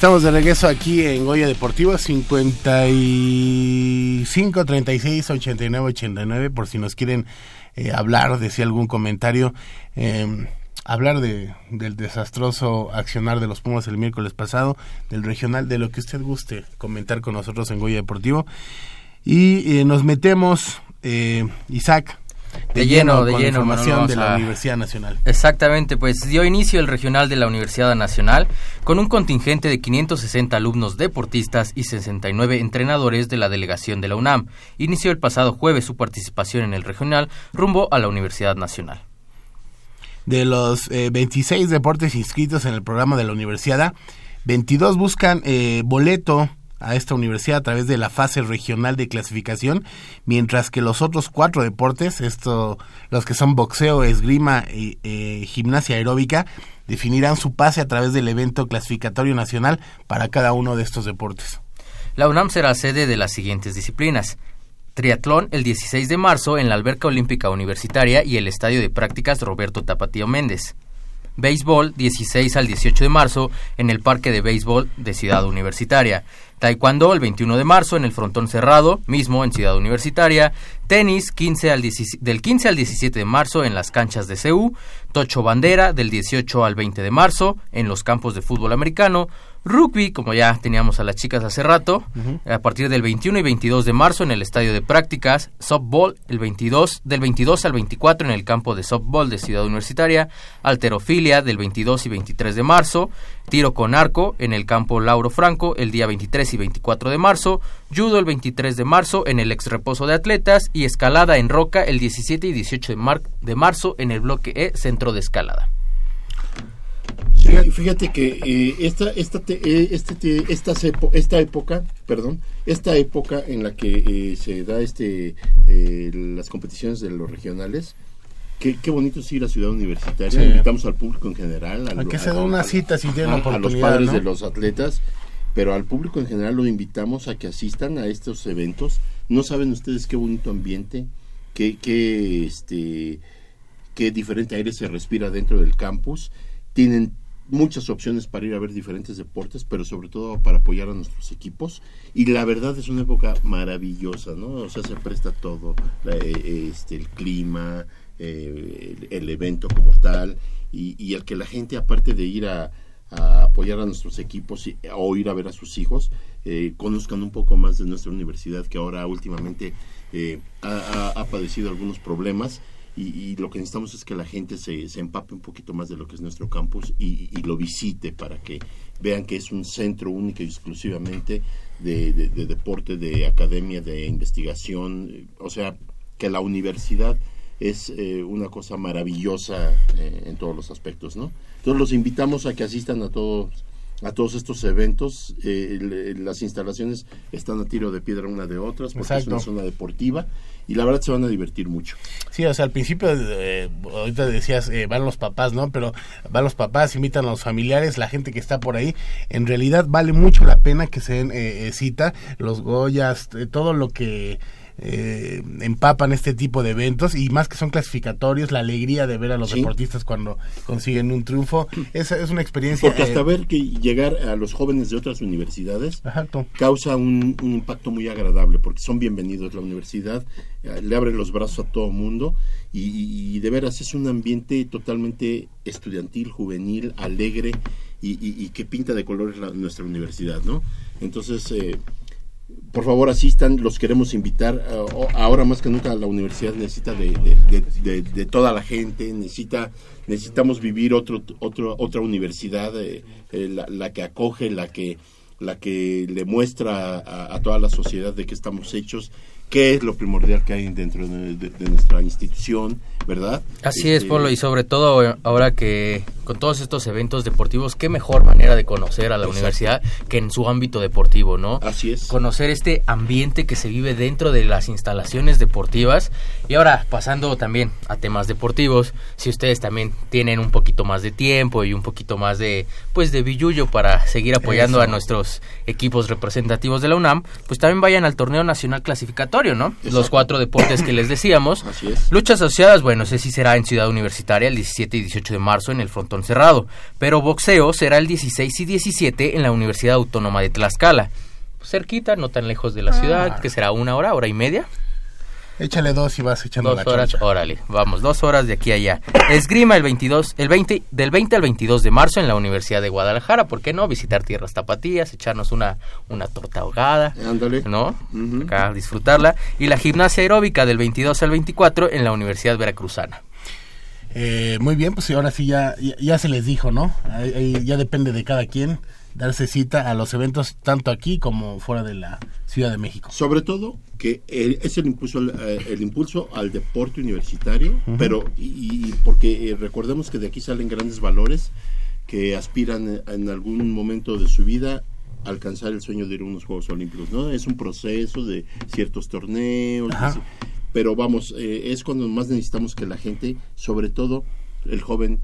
Estamos de regreso aquí en Goya Deportivo 55 36 89 89 por si nos quieren eh, hablar, decir algún comentario, eh, hablar de, del desastroso accionar de los Pumas el miércoles pasado, del regional, de lo que usted guste comentar con nosotros en Goya Deportivo. Y eh, nos metemos, eh, Isaac,
de, lleno, de
con
lleno,
información de la
a-
Universidad Nacional.
Exactamente, pues dio inicio el regional de la Universidad Nacional con un contingente de 560 alumnos deportistas y 69 entrenadores de la delegación de la UNAM. Inició el pasado jueves su participación en el regional rumbo a la Universidad Nacional.
De los eh, 26 deportes inscritos en el programa de la universidad, 22 buscan eh, boleto a esta universidad a través de la fase regional de clasificación, mientras que los otros cuatro deportes, esto, los que son boxeo, esgrima y eh, gimnasia aeróbica, definirán su pase a través del evento clasificatorio nacional para cada uno de estos deportes.
La UNAM será sede de las siguientes disciplinas. Triatlón el 16 de marzo en la Alberca Olímpica Universitaria y el Estadio de Prácticas Roberto Tapatío Méndez. Béisbol 16 al 18 de marzo en el Parque de Béisbol de Ciudad Universitaria. Taekwondo el 21 de marzo en el Frontón Cerrado, mismo en Ciudad Universitaria. Tenis 15 al 17 del 15 al 17 de marzo en las canchas de CEU. Tocho Bandera del 18 al 20 de marzo en los campos de fútbol americano. Rugby, como ya teníamos a las chicas hace rato, a partir del 21 y 22 de marzo en el estadio de prácticas, softball el 22 del 22 al 24 en el campo de softball de Ciudad Universitaria, alterofilia del 22 y 23 de marzo, tiro con arco en el campo Lauro Franco el día 23 y 24 de marzo, judo el 23 de marzo en el ex reposo de atletas y escalada en roca el 17 y 18 de, mar- de marzo en el bloque E centro de escalada.
Fíjate que eh, esta, esta, te- eh, este, te- estas epo- esta época, perdón, esta época en la que eh, se da este eh, las competiciones de los regionales, qué, qué bonito es ir a Ciudad Universitaria.
Sí.
Invitamos al público en general. al-
Hay que
a-
hacer
a-
una
a-
cita si tienen
a- a los
oportunidad,
padres
¿no?
de los atletas, pero al público en general lo invitamos a que asistan a estos eventos. No saben ustedes qué bonito ambiente, qué, qué, este, qué diferente aire se respira dentro del campus. Tienen muchas opciones para ir a ver diferentes deportes, pero sobre todo para apoyar a nuestros equipos. Y la verdad es una época maravillosa, ¿no? O sea, se presta todo, eh, este, el clima, eh, el, evento como tal, y, y el que la gente, aparte de ir a, apoyar a nuestros equipos o ir a ver a sus hijos, eh, conozcan un poco más de nuestra universidad, que ahora últimamente eh, ha padecido algunos problemas. Y, lo que necesitamos es que la gente se, se empape un poquito más de lo que es nuestro campus y, lo visite para que vean que es un centro único y exclusivamente de, de- de deporte, de academia, de investigación. O sea, que la universidad es eh, una cosa maravillosa eh, en todos los aspectos, ¿no? Entonces los invitamos a que asistan a todos a todos estos eventos. eh, le- las instalaciones están a tiro de piedra una de otras porque es una zona deportiva y la verdad se van a divertir mucho.
Sí, o sea, al principio, eh, ahorita decías, eh, van los papás, ¿no? Pero van los papás, invitan a los familiares, la gente que está por ahí. En realidad vale mucho la pena que se den eh, eh, cita, los Goyas, eh, todo lo que eh, empapan este tipo de eventos y más que son clasificatorios, la alegría de ver a los
Sí.
deportistas cuando consiguen un triunfo, es, es una experiencia...
Porque hasta
eh,
ver que llegar a los jóvenes de otras universidades
Exacto.
causa un, un impacto muy agradable porque son bienvenidos a la universidad, eh, le abren los brazos a todo mundo y, de veras es un ambiente totalmente estudiantil, juvenil, alegre y, y- y que pinta de colores la- nuestra universidad, ¿no? Entonces, por favor asistan, los queremos invitar. eh, ahora más que nunca la universidad necesita de, de- de- de- toda la gente, necesita necesitamos vivir otro, otro otra universidad, eh, eh, la, que acoge, la que la que le muestra a, toda la sociedad de qué estamos hechos, qué es lo primordial que hay dentro de, de- de nuestra institución, ¿verdad?
Así es,
Este,
Polo, y sobre todo eh, ahora que con todos estos eventos deportivos, qué mejor manera de conocer a la
Exacto.
universidad que en su ámbito deportivo, ¿no?
Así es.
Conocer este ambiente que se vive dentro de las instalaciones deportivas. Y ahora, pasando también a temas deportivos, si ustedes también tienen un poquito más de tiempo y un poquito más de, pues, de billullo para seguir apoyando
Eso.
a nuestros equipos representativos de la UNAM, pues también vayan al torneo nacional clasificatorio. ¿No? Los cuatro deportes que les decíamos.
Así es.
Luchas asociadas, bueno, ese sí será en Ciudad Universitaria el 17 y 18 de marzo en el frontón cerrado, pero boxeo será el 16 y 17 en la Universidad Autónoma de Tlaxcala. Cerquita, no tan lejos de la ciudad, que será una hora, hora y media.
Échale dos y vas echando
Dos
la
horas, órale, vamos, dos horas de aquí a allá. Esgrima el 22, el 20, del 20 al 22 de marzo en la Universidad de Guadalajara, ¿por qué no? Visitar tierras tapatías, echarnos una, una torta ahogada,
Ándale.
¿no? Acá disfrutarla. Y la gimnasia aeróbica del 22 al 24 en la Universidad Veracruzana.
Eh, muy bien, pues y ahora sí ya, ya, ya se les dijo, ¿no? Ahí- ahí ya depende de cada quien darse cita a los eventos tanto aquí como fuera de la Ciudad de México.
Sobre todo que es el impulso, al- eh, el impulso al deporte universitario, pero y, y porque eh, recordemos que de aquí salen grandes valores que aspiran eh, en algún momento de su vida a alcanzar el sueño de ir a unos Juegos Olímpicos, ¿no? Es un proceso de ciertos torneos, pero vamos, eh, es cuando más necesitamos que la gente, sobre todo el joven,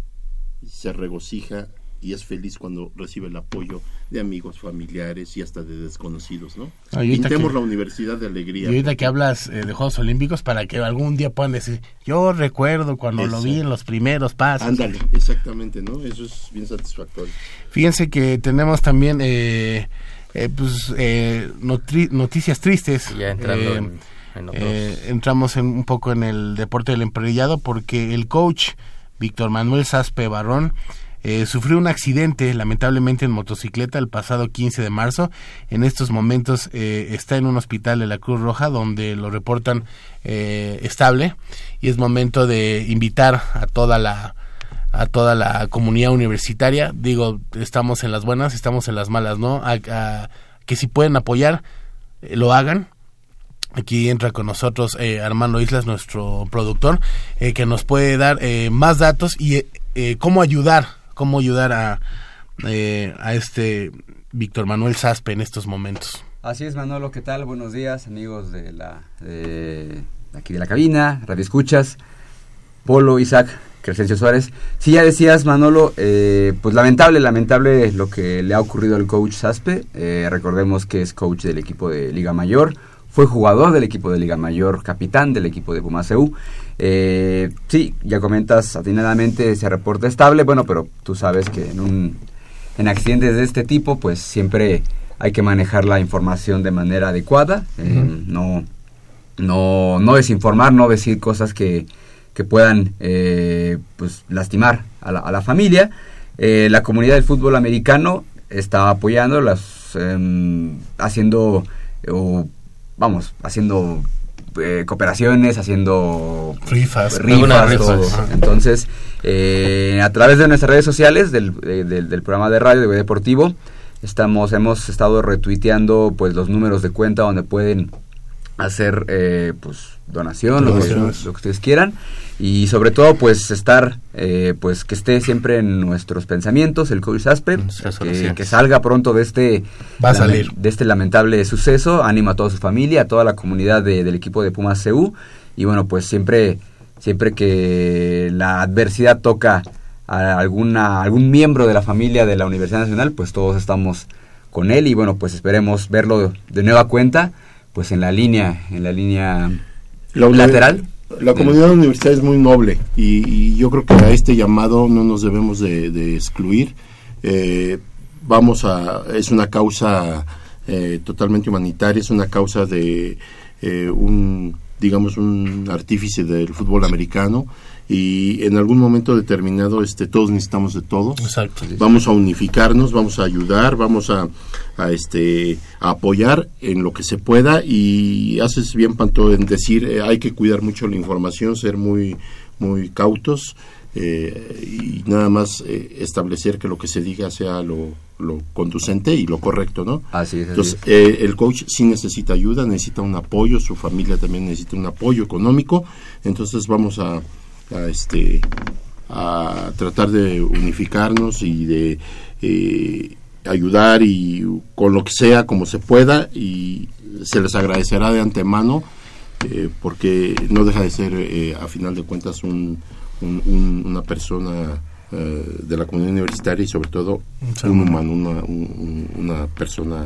se regocija y es feliz cuando recibe el apoyo de amigos, familiares y hasta de desconocidos, ¿no?
Ahorita
Pintemos
que-
la universidad de alegría.
Y ahorita que hablas eh, de Juegos Olímpicos, para que algún día puedan decir, yo recuerdo cuando lo vi en los primeros pasos.
Ándale, exactamente, ¿no? Eso es bien satisfactorio.
Fíjense que tenemos también eh, eh, pues, eh, notri- noticias tristes.
Ya entrando
Eh,
en, en otros...
eh, entramos en, un poco en el deporte del emparrillado porque el coach Víctor Manuel Saspe Barrón eh, sufrió un accidente lamentablemente en motocicleta el pasado 15 de marzo. En estos momentos eh, está en un hospital de la Cruz Roja donde lo reportan eh, estable y es momento de invitar a toda la a toda la comunidad universitaria. Digo, estamos en las buenas, estamos en las malas, ¿no? Que si pueden apoyar, eh, lo hagan. Aquí entra con nosotros Armando Islas, nuestro productor, que nos puede dar más datos y cómo ayudar, cómo ayudar a, eh, a este Víctor Manuel Saspe en estos momentos.
Así es, Manolo, ¿qué tal? Buenos días, amigos de la de aquí de la cabina, Radio Escuchas, Polo, Isaac, Crescencio Suárez. Sí, ya decías, Manolo, eh, pues lamentable, lamentable lo que le ha ocurrido al coach Saspe. Eh, recordemos que es coach del equipo de Liga Mayor, fue jugador del equipo de Liga Mayor, capitán del equipo de Pumaseu. Eh, sí, ya comentas atinadamente, se reporta estable, bueno, pero tú sabes que en un en accidentes de este tipo, pues siempre hay que manejar la información de manera adecuada, eh, no, no, no desinformar, no decir cosas que, que puedan eh, pues, lastimar a la, a la familia. Eh, la comunidad del fútbol americano está apoyando, las, em, haciendo, o, vamos, haciendo eh, cooperaciones, haciendo
Rifas.
Rifas,
rifas.
todo. Entonces, eh, a través de nuestras redes sociales, del, eh, del, del programa de radio de Deportivo, estamos, hemos estado retuiteando pues los números de cuenta donde pueden hacer eh, pues donación, lo que,
Donaciones.
lo que ustedes quieran. Y sobre todo pues estar eh, pues que esté siempre en nuestros pensamientos el coach Aspe que, que salga pronto de este
Va a salir.
de este lamentable suceso. Anima a toda su familia a toda la comunidad de- del equipo de Pumas CU y bueno pues siempre siempre que la adversidad toca a alguna algún miembro de la familia de la Universidad Nacional pues todos estamos con él. Y bueno pues esperemos verlo de nueva cuenta pues en la línea en la línea
La
lateral
La comunidad universitaria es muy noble y, y yo creo que a este llamado no nos debemos de, de excluir. Eh, vamos a, es una causa eh, totalmente humanitaria, es una causa de eh, un, digamos, un artífice del fútbol americano y en algún momento determinado este todos necesitamos de todos
Exacto.
vamos a unificarnos, vamos a ayudar, vamos a, a, este a apoyar en lo que se pueda y haces bien Panto en decir eh, hay que cuidar mucho la información, ser muy muy cautos eh, y nada más eh, establecer que lo que se diga sea lo, lo conducente y lo correcto, ¿no?
así es, así
Entonces,
es.
eh, el coach sí necesita ayuda, necesita un apoyo, su familia también necesita un apoyo económico, entonces vamos a, a, este a tratar de unificarnos y de eh, ayudar y con lo que sea como se pueda y se les agradecerá de antemano eh, porque no deja de ser eh, a final de cuentas un, un- un- una persona de la comunidad universitaria y sobre todo
Un
humano. una, un- un- una persona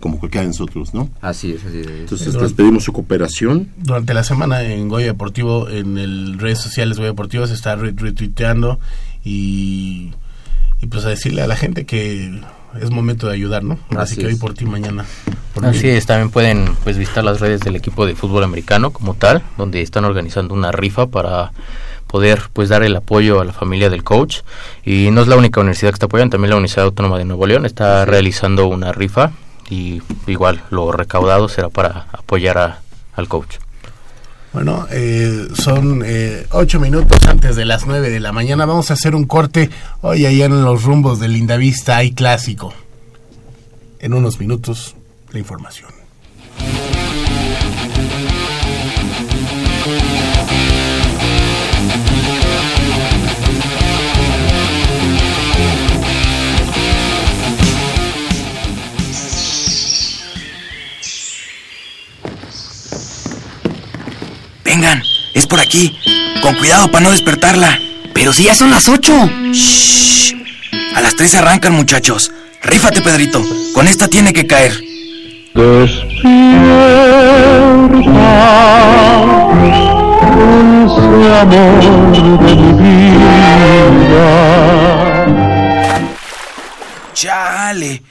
como cualquiera de nosotros, ¿no?
Así es, así es.
Entonces les pedimos su cooperación.
Durante la semana en Goya Deportivo, en el redes sociales Goya Deportivo se está re- retuiteando y, y pues a decirle a la gente que es momento de ayudar, ¿no? Así,
Así
que hoy por ti, mañana por
Así
mí.
es, también pueden pues visitar las redes del equipo de fútbol americano como tal, donde están organizando una rifa para poder pues dar el apoyo a la familia del coach y no es la única universidad que está apoyando, también la Universidad Autónoma de Nuevo León está realizando una rifa y igual lo recaudado será para apoyar a- al coach.
Bueno, eh, son eh, ocho minutos antes de las nueve de la mañana. Vamos a hacer un corte. Hoy allá en los rumbos de Lindavista hay clásico. En unos minutos, la información.
Vengan, es por aquí. Con cuidado para no despertarla. Pero si ya son las ocho. Shh. A las tres arrancan, muchachos. Rífate, Pedrito. Con esta tiene que caer. Chale.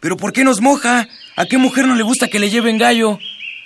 ¿Pero por qué nos moja? ¿A qué mujer no le gusta que le lleven gallo?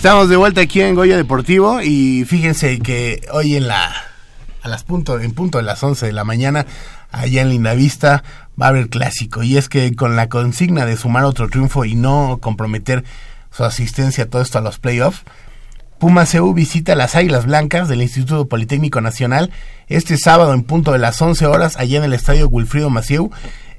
Estamos de vuelta aquí en Goya Deportivo y fíjense que hoy en la a las punto en punto de las 11 de la mañana allá en Lindavista va a haber clásico y es que con la consigna de sumar otro triunfo y no comprometer su asistencia todo esto a los playoffs Puma CU visita las Águilas Blancas del Instituto Politécnico Nacional este sábado en punto de las 11 horas allá en el Estadio Wilfrido Macieu,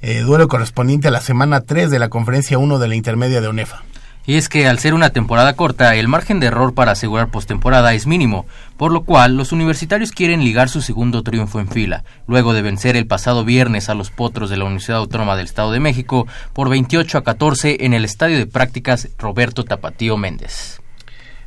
eh, duelo correspondiente a la semana 3 de la Conferencia 1 de la Intermedia de UNEFA.
Y es que al ser una temporada corta, el margen de error para asegurar postemporada es mínimo, por lo cual los universitarios quieren ligar su segundo triunfo en fila, luego de vencer el pasado viernes a los potros de la Universidad Autónoma del Estado de México por 28 a 14 en el Estadio de Prácticas Roberto Tapatío Méndez.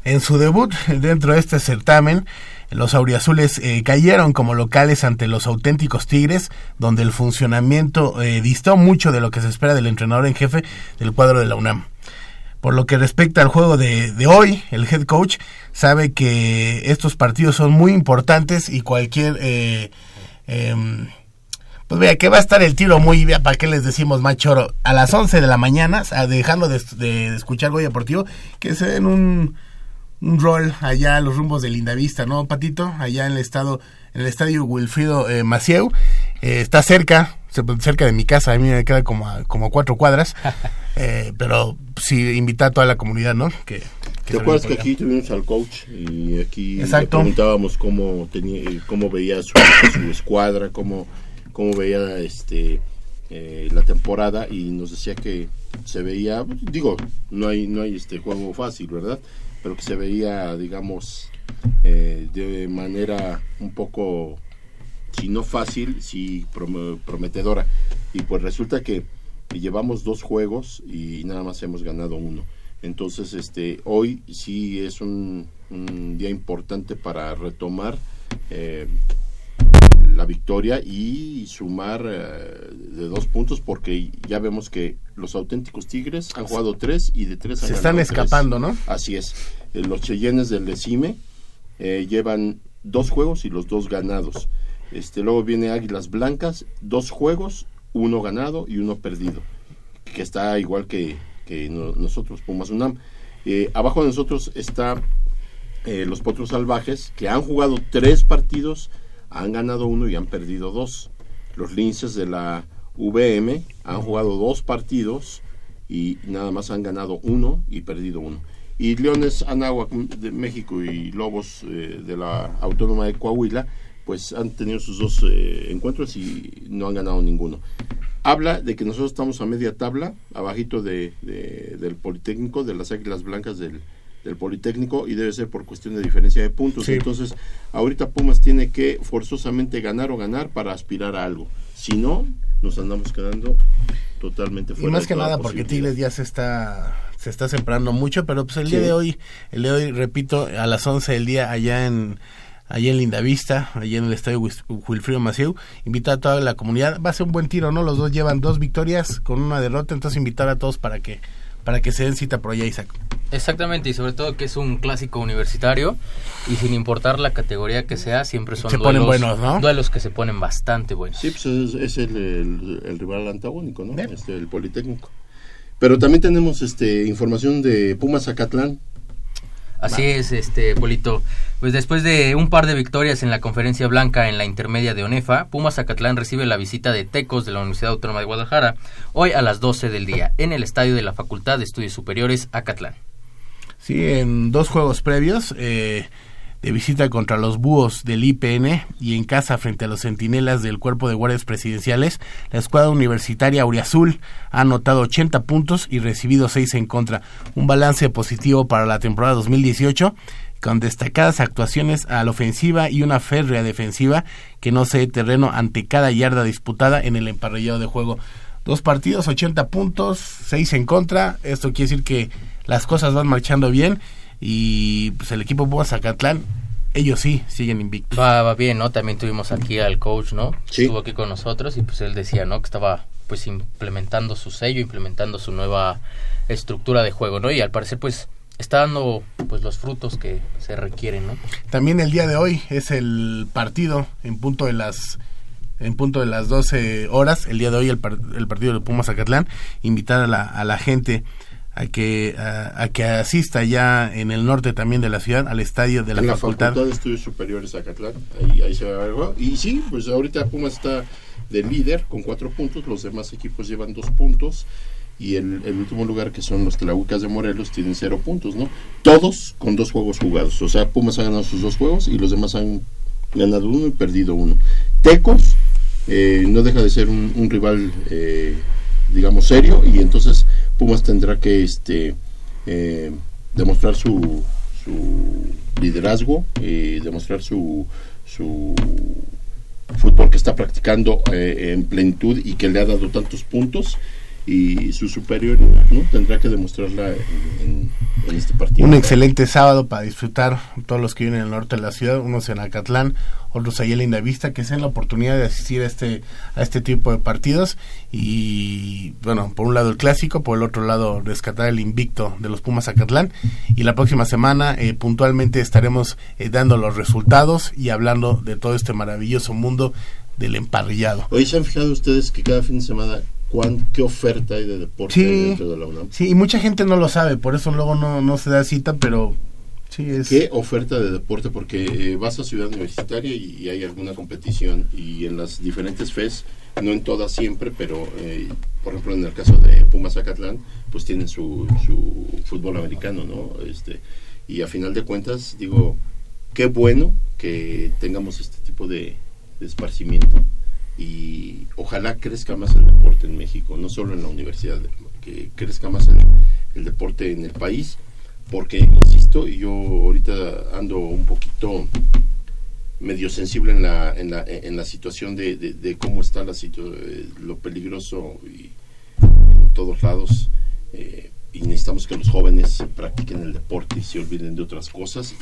En su debut dentro de este certamen, los auriazules eh, cayeron como locales ante los auténticos Tigres, donde el funcionamiento eh, distó mucho de lo que se espera del entrenador en jefe del cuadro de la UNAM. Por lo que respecta al juego de, de hoy, el head coach sabe que estos partidos son muy importantes y cualquier... Eh, em, pues vea que va a estar el tiro muy bien, ¿para qué les decimos más choro? A las 11 de la mañana, dejando de, de- escuchar Goya Deportivo, que se den un, un rol allá a los rumbos de Lindavista, ¿no, Patito? Allá en el estado, en el estadio Wilfrido eh, Macieu. Eh, está cerca, cerca de mi casa, a mí me queda como a, como cuatro cuadras. Eh, pero sí, invita a toda la comunidad, ¿no? Que, que
¿Te acuerdas que aquí tuvimos al coach y aquí
Exacto.
le preguntábamos cómo tenía, eh, cómo veía su, su escuadra, cómo, cómo veía este eh, la temporada y nos decía que se veía, digo, no hay no hay este juego fácil, ¿verdad? Pero que se veía, digamos, eh, de manera un poco, si no fácil, prom- prometedora. Y pues resulta que llevamos dos juegos y nada más hemos ganado uno. Entonces, este, hoy sí es un, un día importante para retomar eh, la victoria y sumar eh, de dos puntos porque ya vemos que los auténticos Tigres han jugado tres y de tres han
Se están
tres.
escapando, ¿no?
Así es. Eh, los Cheyennes del Decime eh, llevan dos juegos y los dos ganados. Este, luego viene Águilas Blancas, dos juegos, uno ganado y uno perdido, que está igual que, que no- nosotros, Pumas UNAM. Eh, abajo de nosotros está eh, los Potros Salvajes, que han jugado tres partidos, han ganado uno y han perdido dos. Los Linces de la VM han jugado dos partidos y nada más han ganado uno y perdido uno. Y Leones Anáhuac de México y Lobos eh, de la Autónoma de Coahuila, pues han tenido sus dos eh, encuentros y no han ganado ninguno. Habla de que nosotros estamos a media tabla, abajito de, de- del Politécnico, de las Águilas Blancas del, del Politécnico, y debe ser por cuestión de diferencia de puntos.
Sí.
Entonces, ahorita Pumas tiene que forzosamente ganar o ganar para aspirar a algo. Si no, nos andamos quedando totalmente
Y
fuera.
más
de
que nada porque. Tigres ya se está se está sembrando mucho, pero pues el día de hoy, el día de hoy, repito, a las 11 del día allá en allá en Lindavista, allá en el estadio Wilfrido Macieu, invitar a toda la comunidad, va a ser un buen tiro, ¿no? Los dos llevan dos victorias con una derrota, entonces invitar a todos para que para que se den cita por allá, Isaac.
Exactamente, y sobre todo que es un clásico universitario y sin importar la categoría que sea, siempre son
Se ponen
duelos,
buenos, ¿no?
duelos que se ponen bastante buenos.
Sí, pues es, es el, el- el rival antagónico, ¿no? Este, el Politécnico. Pero también tenemos este información de Pumas Acatlán.
Así es, este Polito. Pues después de un par de victorias en la conferencia blanca en la intermedia de Onefa, Pumas Acatlán recibe la visita de Tecos de la Universidad Autónoma de Guadalajara hoy a las 12 del día en el estadio de la Facultad de Estudios Superiores Acatlán.
Sí, en dos juegos previos, eh, de visita contra los búhos del IPN y en casa frente a los centinelas del Cuerpo de Guardias Presidenciales, la escuadra universitaria Auriazul ha anotado 80 puntos y recibido 6 en contra. Un balance positivo para la temporada 2018 con destacadas actuaciones a la ofensiva y una férrea defensiva que no cede terreno ante cada yarda disputada en el emparrillado de juego. Dos partidos, 80 puntos, 6 en contra. Esto quiere decir que las cosas van marchando bien y pues el equipo Pumas Zacatlán, ellos sí siguen invictos.
Va, va bien, ¿no? También tuvimos aquí al coach, ¿no?
Sí.
Estuvo aquí con nosotros y pues él decía, ¿no? Que estaba pues implementando su sello, implementando su nueva estructura de juego, ¿no? Y al parecer pues está dando pues los frutos que se requieren, ¿no?
También el día de hoy es el partido en punto de las en punto de las 12 horas, el día de hoy el, par- el partido de Pumas Zacatlán, invitar a la, a la gente a que a, a que asista ya en el norte también de la ciudad al estadio de la,
en la
facultad.
Facultad de Estudios Superiores Acatlán. Ahí, ahí se va a ver. Y sí, pues ahorita Pumas está de líder con cuatro puntos, los demás equipos llevan dos puntos y el, el último lugar que son los Tlahuicas de Morelos tienen cero puntos, ¿no? Todos con dos juegos jugados, o sea, Pumas ha ganado sus dos juegos y los demás han ganado uno y perdido uno. Tecos eh, no deja de ser un, un rival, eh, digamos, serio y entonces Pumas tendrá que este eh, demostrar su, su liderazgo, eh, demostrar su, su fútbol que está practicando eh, en plenitud y que le ha dado tantos puntos y su superioridad ¿no? tendrá que demostrarla en, este partido.
Un excelente sábado para disfrutar todos los que viven en el norte de la ciudad, unos en Acatlán, otros allá en Lindavista, que sean la oportunidad de asistir a este, a este tipo de partidos y bueno, por un lado el clásico, por el otro lado rescatar el invicto de los Pumas Acatlán y la próxima semana eh, puntualmente estaremos eh, dando los resultados y hablando de todo este maravilloso mundo del emparrillado.
Hoy se han fijado ustedes que cada fin de semana cuán, qué oferta hay de deporte
Sí.
hay dentro de la UNAM.
Sí, y mucha gente no lo sabe, por eso luego no, no se da cita, pero sí es...
¿Qué oferta de deporte? Porque eh, vas a Ciudad Universitaria y, y hay alguna competición y en las diferentes FES, no en todas siempre, pero eh, por ejemplo en el caso de Pumas Acatlán, pues tienen su, su fútbol americano, ¿no? Este, y a final de cuentas, digo, qué bueno que tengamos este tipo de, de esparcimiento y ojalá crezca más el deporte en México, no solo en la universidad, que crezca más el, el deporte en el país, porque, insisto, y yo ahorita ando un poquito medio sensible en la, en la, en la situación de, de- de cómo está la eh, lo peligroso y en todos lados. eh, y necesitamos que los jóvenes practiquen el deporte y se olviden de otras cosas. y,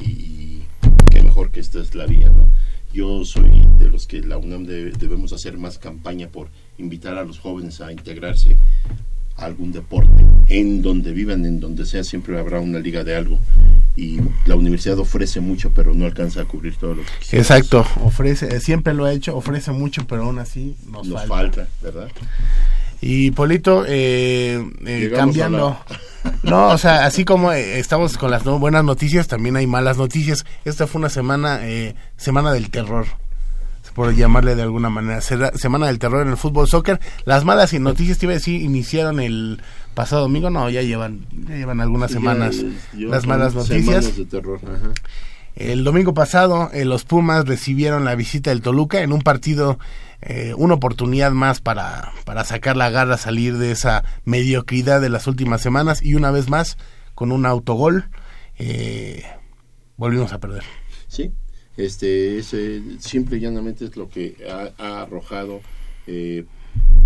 y- y qué mejor que esta es la vía, ¿no? Yo soy de los que la UNAM debe- debemos hacer más campaña por invitar a los jóvenes a integrarse a algún deporte, en donde vivan, en donde sea, siempre habrá una liga de algo. Y la universidad ofrece mucho, pero no alcanza a cubrir todo lo que quisiera.
Exacto, ofrece, siempre lo ha hecho, ofrece mucho, pero aún así nos,
Nos
falta.
falta, ¿verdad?
Y Polito, eh, eh, cambiando. No, o sea, así como eh, estamos con las no- buenas noticias, también hay malas noticias. Esta fue una semana, eh, semana del terror, por llamarle de alguna manera. Semana del terror en el fútbol soccer. Las malas y noticias, te iba a decir, iniciaron el pasado domingo. No, ya llevan, ya llevan algunas
ya,
semanas. las malas noticias.
semanas de terror, ajá.
El domingo pasado, eh, los Pumas recibieron la visita del Toluca en un partido, eh, una oportunidad más para, para sacar la garra, salir de esa mediocridad de las últimas semanas y una vez más, con un autogol, eh, volvimos a perder.
Sí, este, ese, simple y llanamente es lo que ha, ha arrojado eh,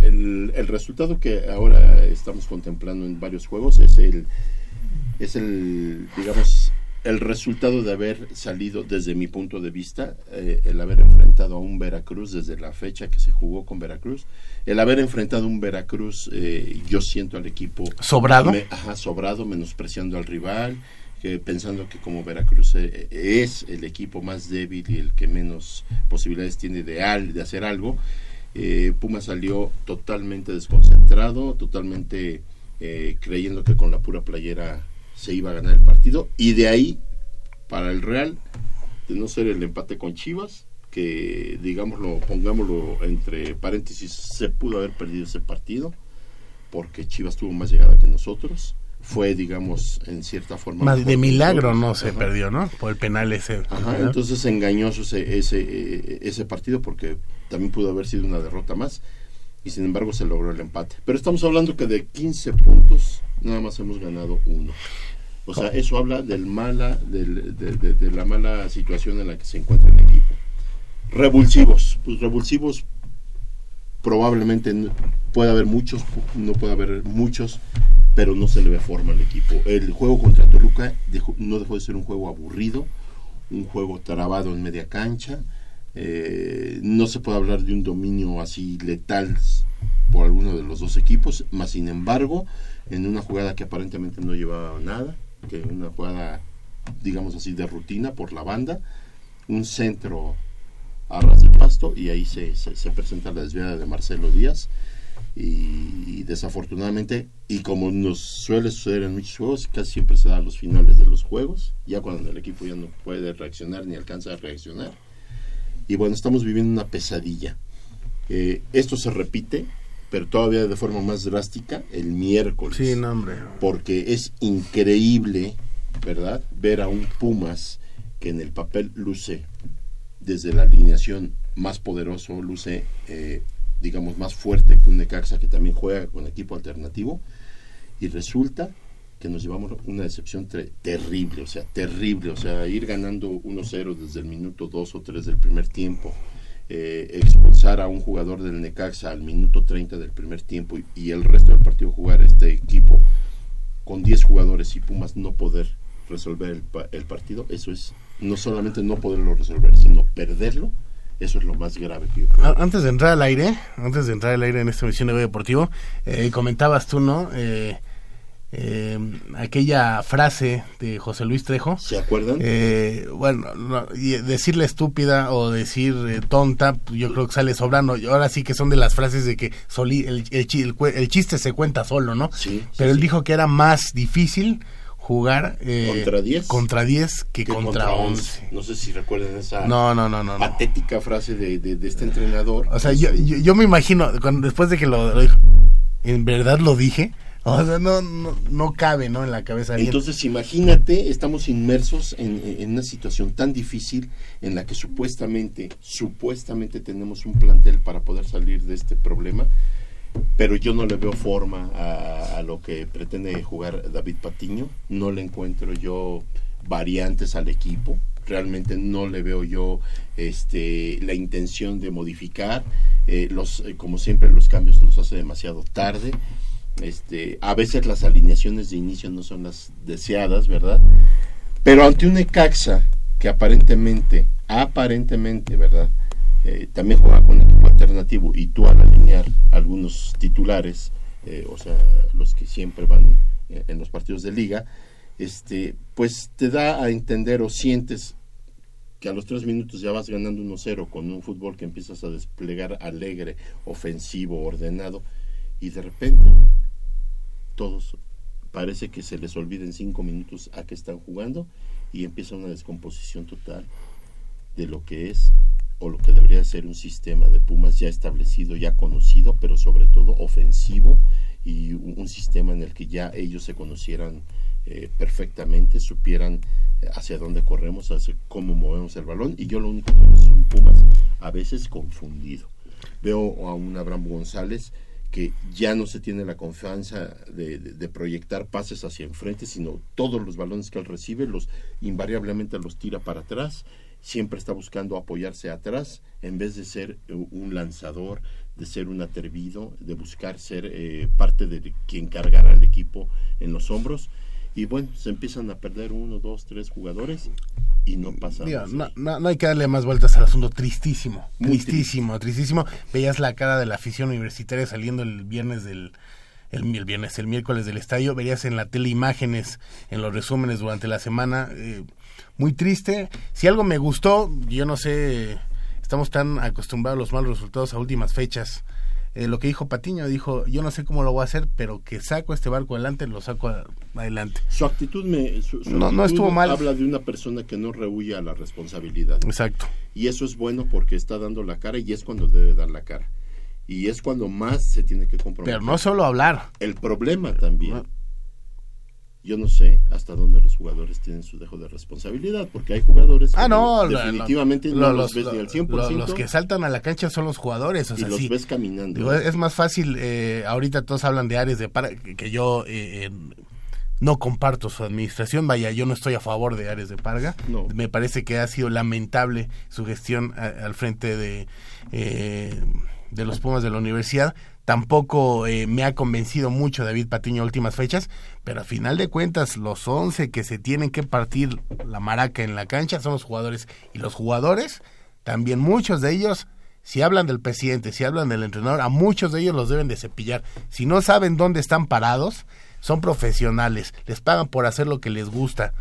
el, el resultado que ahora estamos contemplando en varios juegos es el, es el, digamos, el resultado de haber salido, desde mi punto de vista, eh, el haber enfrentado a un Veracruz desde la fecha que se jugó con Veracruz, el haber enfrentado a un Veracruz, eh, yo siento al equipo
¿Sobrado?
me- ajá, sobrado, menospreciando al rival, que pensando que como Veracruz eh, es el equipo más débil y el que menos posibilidades tiene de, al- de hacer algo, eh, Puma salió totalmente desconcentrado, totalmente eh, creyendo que con la pura playera se iba a ganar el partido y de ahí para el Real de no ser el empate con Chivas que digámoslo pongámoslo entre paréntesis se pudo haber perdido ese partido porque Chivas tuvo más llegada que nosotros fue digamos en cierta forma
Más de milagro no se
Ajá.
perdió, ¿no? Por el penal ese.
Ajá, entonces engañoso ese, ese, eh, ese partido porque también pudo haber sido una derrota más y sin embargo se logró el empate. Pero estamos hablando que de 15 puntos nada más hemos ganado uno. O sea, eso habla del mala, del- de, de- de la mala situación en la que se encuentra el equipo. Revulsivos, pues revulsivos probablemente no- puede haber muchos, no puede haber muchos, pero no se le ve forma al equipo. El juego contra Toluca dejó- no dejó de ser un juego aburrido, un juego trabado en media cancha. eh, no se puede hablar de un dominio así letal por alguno de los dos equipos, más sin embargo, en una jugada que aparentemente no llevaba nada, que una jugada, digamos así, de rutina por la banda, un centro a ras de pasto y ahí se, se, se presenta la desviada de Marcelo Díaz. Y, y desafortunadamente y como nos suele suceder en muchos juegos casi siempre se da a los finales de los juegos ya cuando el equipo ya no puede reaccionar ni alcanza a reaccionar. Y bueno estamos viviendo una pesadilla. Eh, esto se repite pero todavía de forma más drástica el miércoles
Sí, no, hombre.
porque es increíble, ¿verdad? Ver a un Pumas que en el papel luce desde la alineación más poderoso, luce, eh, digamos, más fuerte que un Necaxa que también juega con equipo alternativo, y resulta que nos llevamos una decepción terrible, o sea, terrible, o sea, ir ganando 1-0 desde el minuto 2 o 3 del primer tiempo, eh, expulsar a un jugador del Necaxa al minuto 30 del primer tiempo y, y el resto del partido jugar este equipo con 10 jugadores y Pumas no poder resolver el, el partido, eso es no solamente no poderlo resolver, sino perderlo, eso es lo más grave que yo creo.
A- Antes de entrar al aire, antes de entrar al aire en esta emisión de Deportivo, eh, comentabas tú, ¿no? Eh, eh, aquella frase de José Luis Trejo.
¿Se acuerdan?
Eh, bueno, no, decirle estúpida o decir eh, tonta, yo creo que sale sobrando. Ahora sí que son de las frases de que soli- el, el chiste se cuenta solo, ¿no?
Sí,
Pero él dijo que era más difícil jugar eh,
Contra 10.
contra 10 que,
que
contra 11.
No sé si recuerdan esa
No, no, no, no, no.
patética frase de, de- de este entrenador.
O sea, yo, yo, yo me imagino, cuando, después de que lo, lo dijo, ¿en verdad lo dije? O sea, no, no, no cabe, ¿no? En la cabeza.
Entonces, imagínate, estamos inmersos en, una situación tan difícil en la que supuestamente, supuestamente tenemos un plantel para poder salir de este problema, pero yo no le veo forma a, a lo que pretende jugar David Patiño, no le encuentro yo variantes al equipo, realmente no le veo yo este la intención de modificar eh, los eh, como siempre los cambios los hace demasiado tarde este a veces las alineaciones de inicio no son las deseadas verdad pero ante un Necaxa que aparentemente aparentemente, ¿verdad? Eh, también juega con equipo alternativo y tú al alinear algunos titulares, eh, o sea, los que siempre van eh, en los partidos de liga, este, pues te da a entender o sientes que a los tres minutos ya vas ganando 1-0 con un fútbol que empiezas a desplegar alegre, ofensivo, ordenado, y de repente todos parece que se les olvida en cinco minutos a qué están jugando y empieza una descomposición total de lo que es o lo que debería ser un sistema de Pumas ya establecido, ya conocido, pero sobre todo ofensivo y un, sistema en el que ya ellos se conocieran eh, perfectamente, supieran eh, hacia dónde corremos, hacia cómo movemos el balón y yo lo único que veo es un Pumas a veces confundido. Veo a un Abraham González que ya no se tiene la confianza de, proyectar pases hacia enfrente, sino todos los balones que él recibe, los invariablemente los tira para atrás, siempre está buscando apoyarse atrás, en vez de ser un lanzador, de ser un atrevido, de buscar ser eh, parte de quien cargara al equipo en los hombros. Y bueno, se empiezan a perder uno, dos, tres jugadores y no pasa
nada. No, no, no, hay que darle más vueltas al asunto. Tristísimo,
Muy
tristísimo, tristísimo. Veías la cara de la afición universitaria saliendo el viernes del. El, el viernes, el miércoles del estadio, verías en la tele imágenes, en los resúmenes durante la semana. Eh, muy triste. Si algo me gustó, yo no sé, estamos tan acostumbrados a los malos resultados a últimas fechas. Eh, lo que dijo Patiño, dijo, yo no sé cómo lo voy a hacer, pero que saco este barco adelante, lo saco adelante.
Su actitud, me, su, su
no,
actitud
no estuvo mal.
habla de una persona que no rehuye a la responsabilidad.
Exacto.
Y eso es bueno porque está dando la cara y es cuando debe dar la cara. Y es cuando más se tiene que comprometer.
Pero no solo hablar.
El problema también. No. Yo no sé hasta dónde los jugadores tienen su dejo de responsabilidad, porque hay jugadores
ah, no,
definitivamente
lo,
no
lo,
los, ves
lo,
ni al 100%.
Los que saltan a la cancha son los jugadores. O sea,
y los
sí,
ves caminando.
Digo, es más fácil, eh, ahorita todos hablan de áreas de para, que, yo eh, no comparto su administración, vaya, yo no estoy a favor de Ares de Parga.
No.
Me parece que ha sido lamentable su gestión a, al frente de, eh, de los Pumas de la universidad. Tampoco eh, me ha convencido mucho David Patiño últimas fechas, pero a final de cuentas los 11 que se tienen que partir la maraca en la cancha son los jugadores. Y los jugadores, también muchos de ellos, si hablan del presidente, si hablan del entrenador, a muchos de ellos los deben de cepillar. Si no saben dónde están parados, son profesionales, les pagan por hacer lo que les gusta.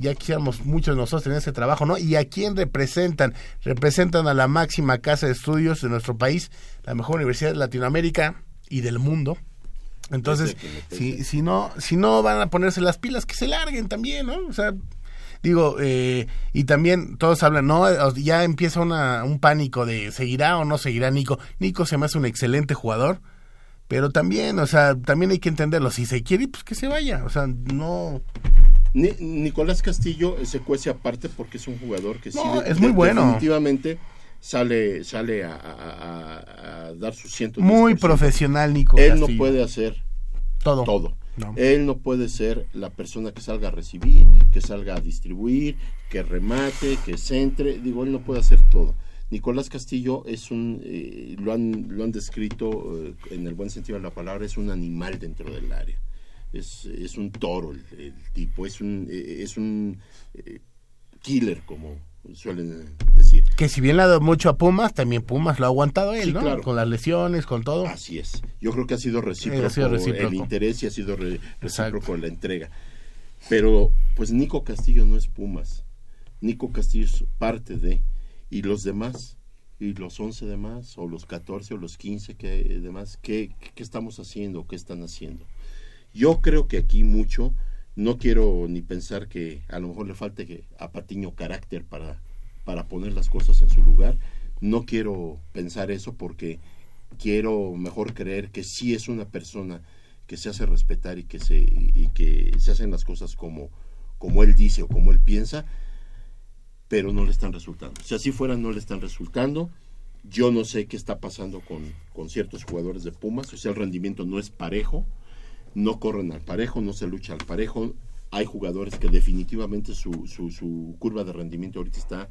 Ya quisiéramos muchos de nosotros tener ese trabajo, ¿no? ¿Y a quién representan? Representan a la máxima casa de estudios de nuestro país, la mejor universidad de Latinoamérica y del mundo. Entonces, si, si no, si no van a ponerse las pilas, que se larguen también, ¿no? O sea, digo, eh, y también todos hablan, no, ya empieza una, un pánico de seguirá o no seguirá Nico. Nico se me hace un excelente jugador, pero también, o sea, también hay que entenderlo. Si se quiere, pues que se vaya. O sea, no.
Ni, Nicolás Castillo se cuece aparte porque es un jugador que
no,
sí,
es muy bueno.
Definitivamente sale sale a, a, a dar su ciento.
Muy profesional, Nico.
Él
Castillo.
no puede hacer
todo.
todo.
No.
Él no puede ser la persona que salga a recibir, que salga a distribuir, que remate, que centre. Digo, él no puede hacer todo. Nicolás Castillo es un, eh, lo, han, lo han descrito eh, en el buen sentido de la palabra, es un animal dentro del área. Es, es un toro el, el tipo, es un, eh, es un killer, como suelen decir.
Que si bien le ha dado mucho a Pumas, también Pumas lo ha aguantado él,
Sí,
¿no?
claro.
Con las lesiones, con todo.
Así es. Yo creo que ha sido recíproco,
ha sido recíproco.
el interés y ha sido re, recíproco la entrega. Pero, pues Nico Castillo no es Pumas. Nico Castillo es parte de. Y los demás, y los 11 demás, o los 14 o los 15 que demás, ¿qué, ¿qué estamos haciendo? ¿Qué están haciendo? Yo creo que aquí mucho, no quiero ni pensar que a lo mejor le falte a Patiño carácter para, para poner las cosas en su lugar. No quiero pensar eso porque quiero mejor creer que sí es una persona que se hace respetar y que se, y que se hacen las cosas como, como él dice o como él piensa, pero no le están resultando. Si así fuera, no le están resultando. Yo no sé qué está pasando con, con ciertos jugadores de Pumas, o sea, el rendimiento no es parejo, no corren al parejo, no se lucha al parejo. Hay jugadores que definitivamente su, su, su curva de rendimiento ahorita está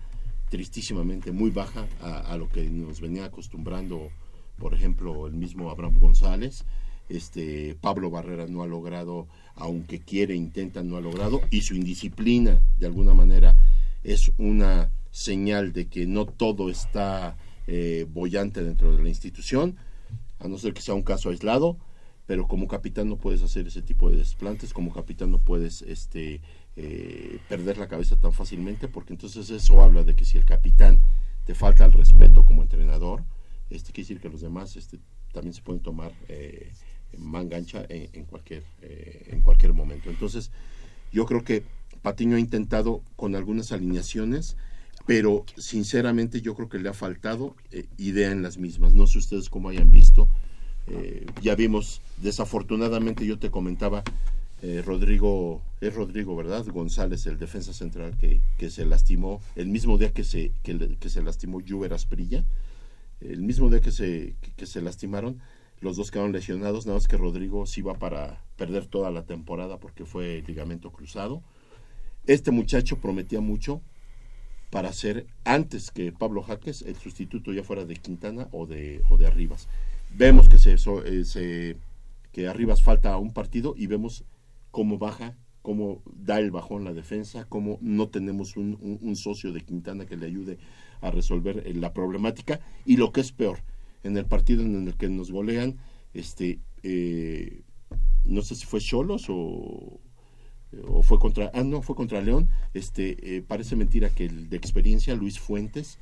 tristísimamente muy baja a, lo que nos venía acostumbrando, por ejemplo, el mismo Abraham González. Este Pablo Barrera no ha logrado, aunque quiere, intenta, no ha logrado, y su indisciplina, de alguna manera, es una señal de que no todo está eh, bollante dentro de la institución, a no ser que sea un caso aislado, pero como capitán no puedes hacer ese tipo de desplantes, como capitán no puedes este, eh, perder la cabeza tan fácilmente, porque entonces eso habla de que si el capitán te falta el respeto como entrenador, este quiere decir que los demás este, también se pueden tomar eh, mangancha en, en cualquier eh, en cualquier momento. Entonces, yo creo que Patiño ha intentado con algunas alineaciones, pero sinceramente yo creo que le ha faltado eh, idea en las mismas. No sé ustedes cómo hayan visto. Eh, ya vimos, desafortunadamente yo te comentaba, eh, Rodrigo, es Rodrigo, ¿verdad? González, el defensa central que, que se lastimó, el mismo día que se, que, se lastimó Juber Asprilla, el mismo día que se, que, se lastimaron, los dos quedaron lesionados, nada más que Rodrigo sí va para perder toda la temporada porque fue ligamento cruzado. Este muchacho prometía mucho para ser, antes que Pablo Jaques, el sustituto ya fuera de Quintana o de, o de Arribas. Vemos que, se, eh, se- que Arribas falta un partido y vemos cómo baja, cómo da el bajón la defensa, cómo no tenemos un, socio de Quintana que le ayude a resolver eh, la problemática y lo que es peor, en el partido en el que nos golean, este, eh, no sé si fue Cholos o, fue contra, ah no, fue contra León, este, eh, parece mentira que el de experiencia, Luis Fuentes,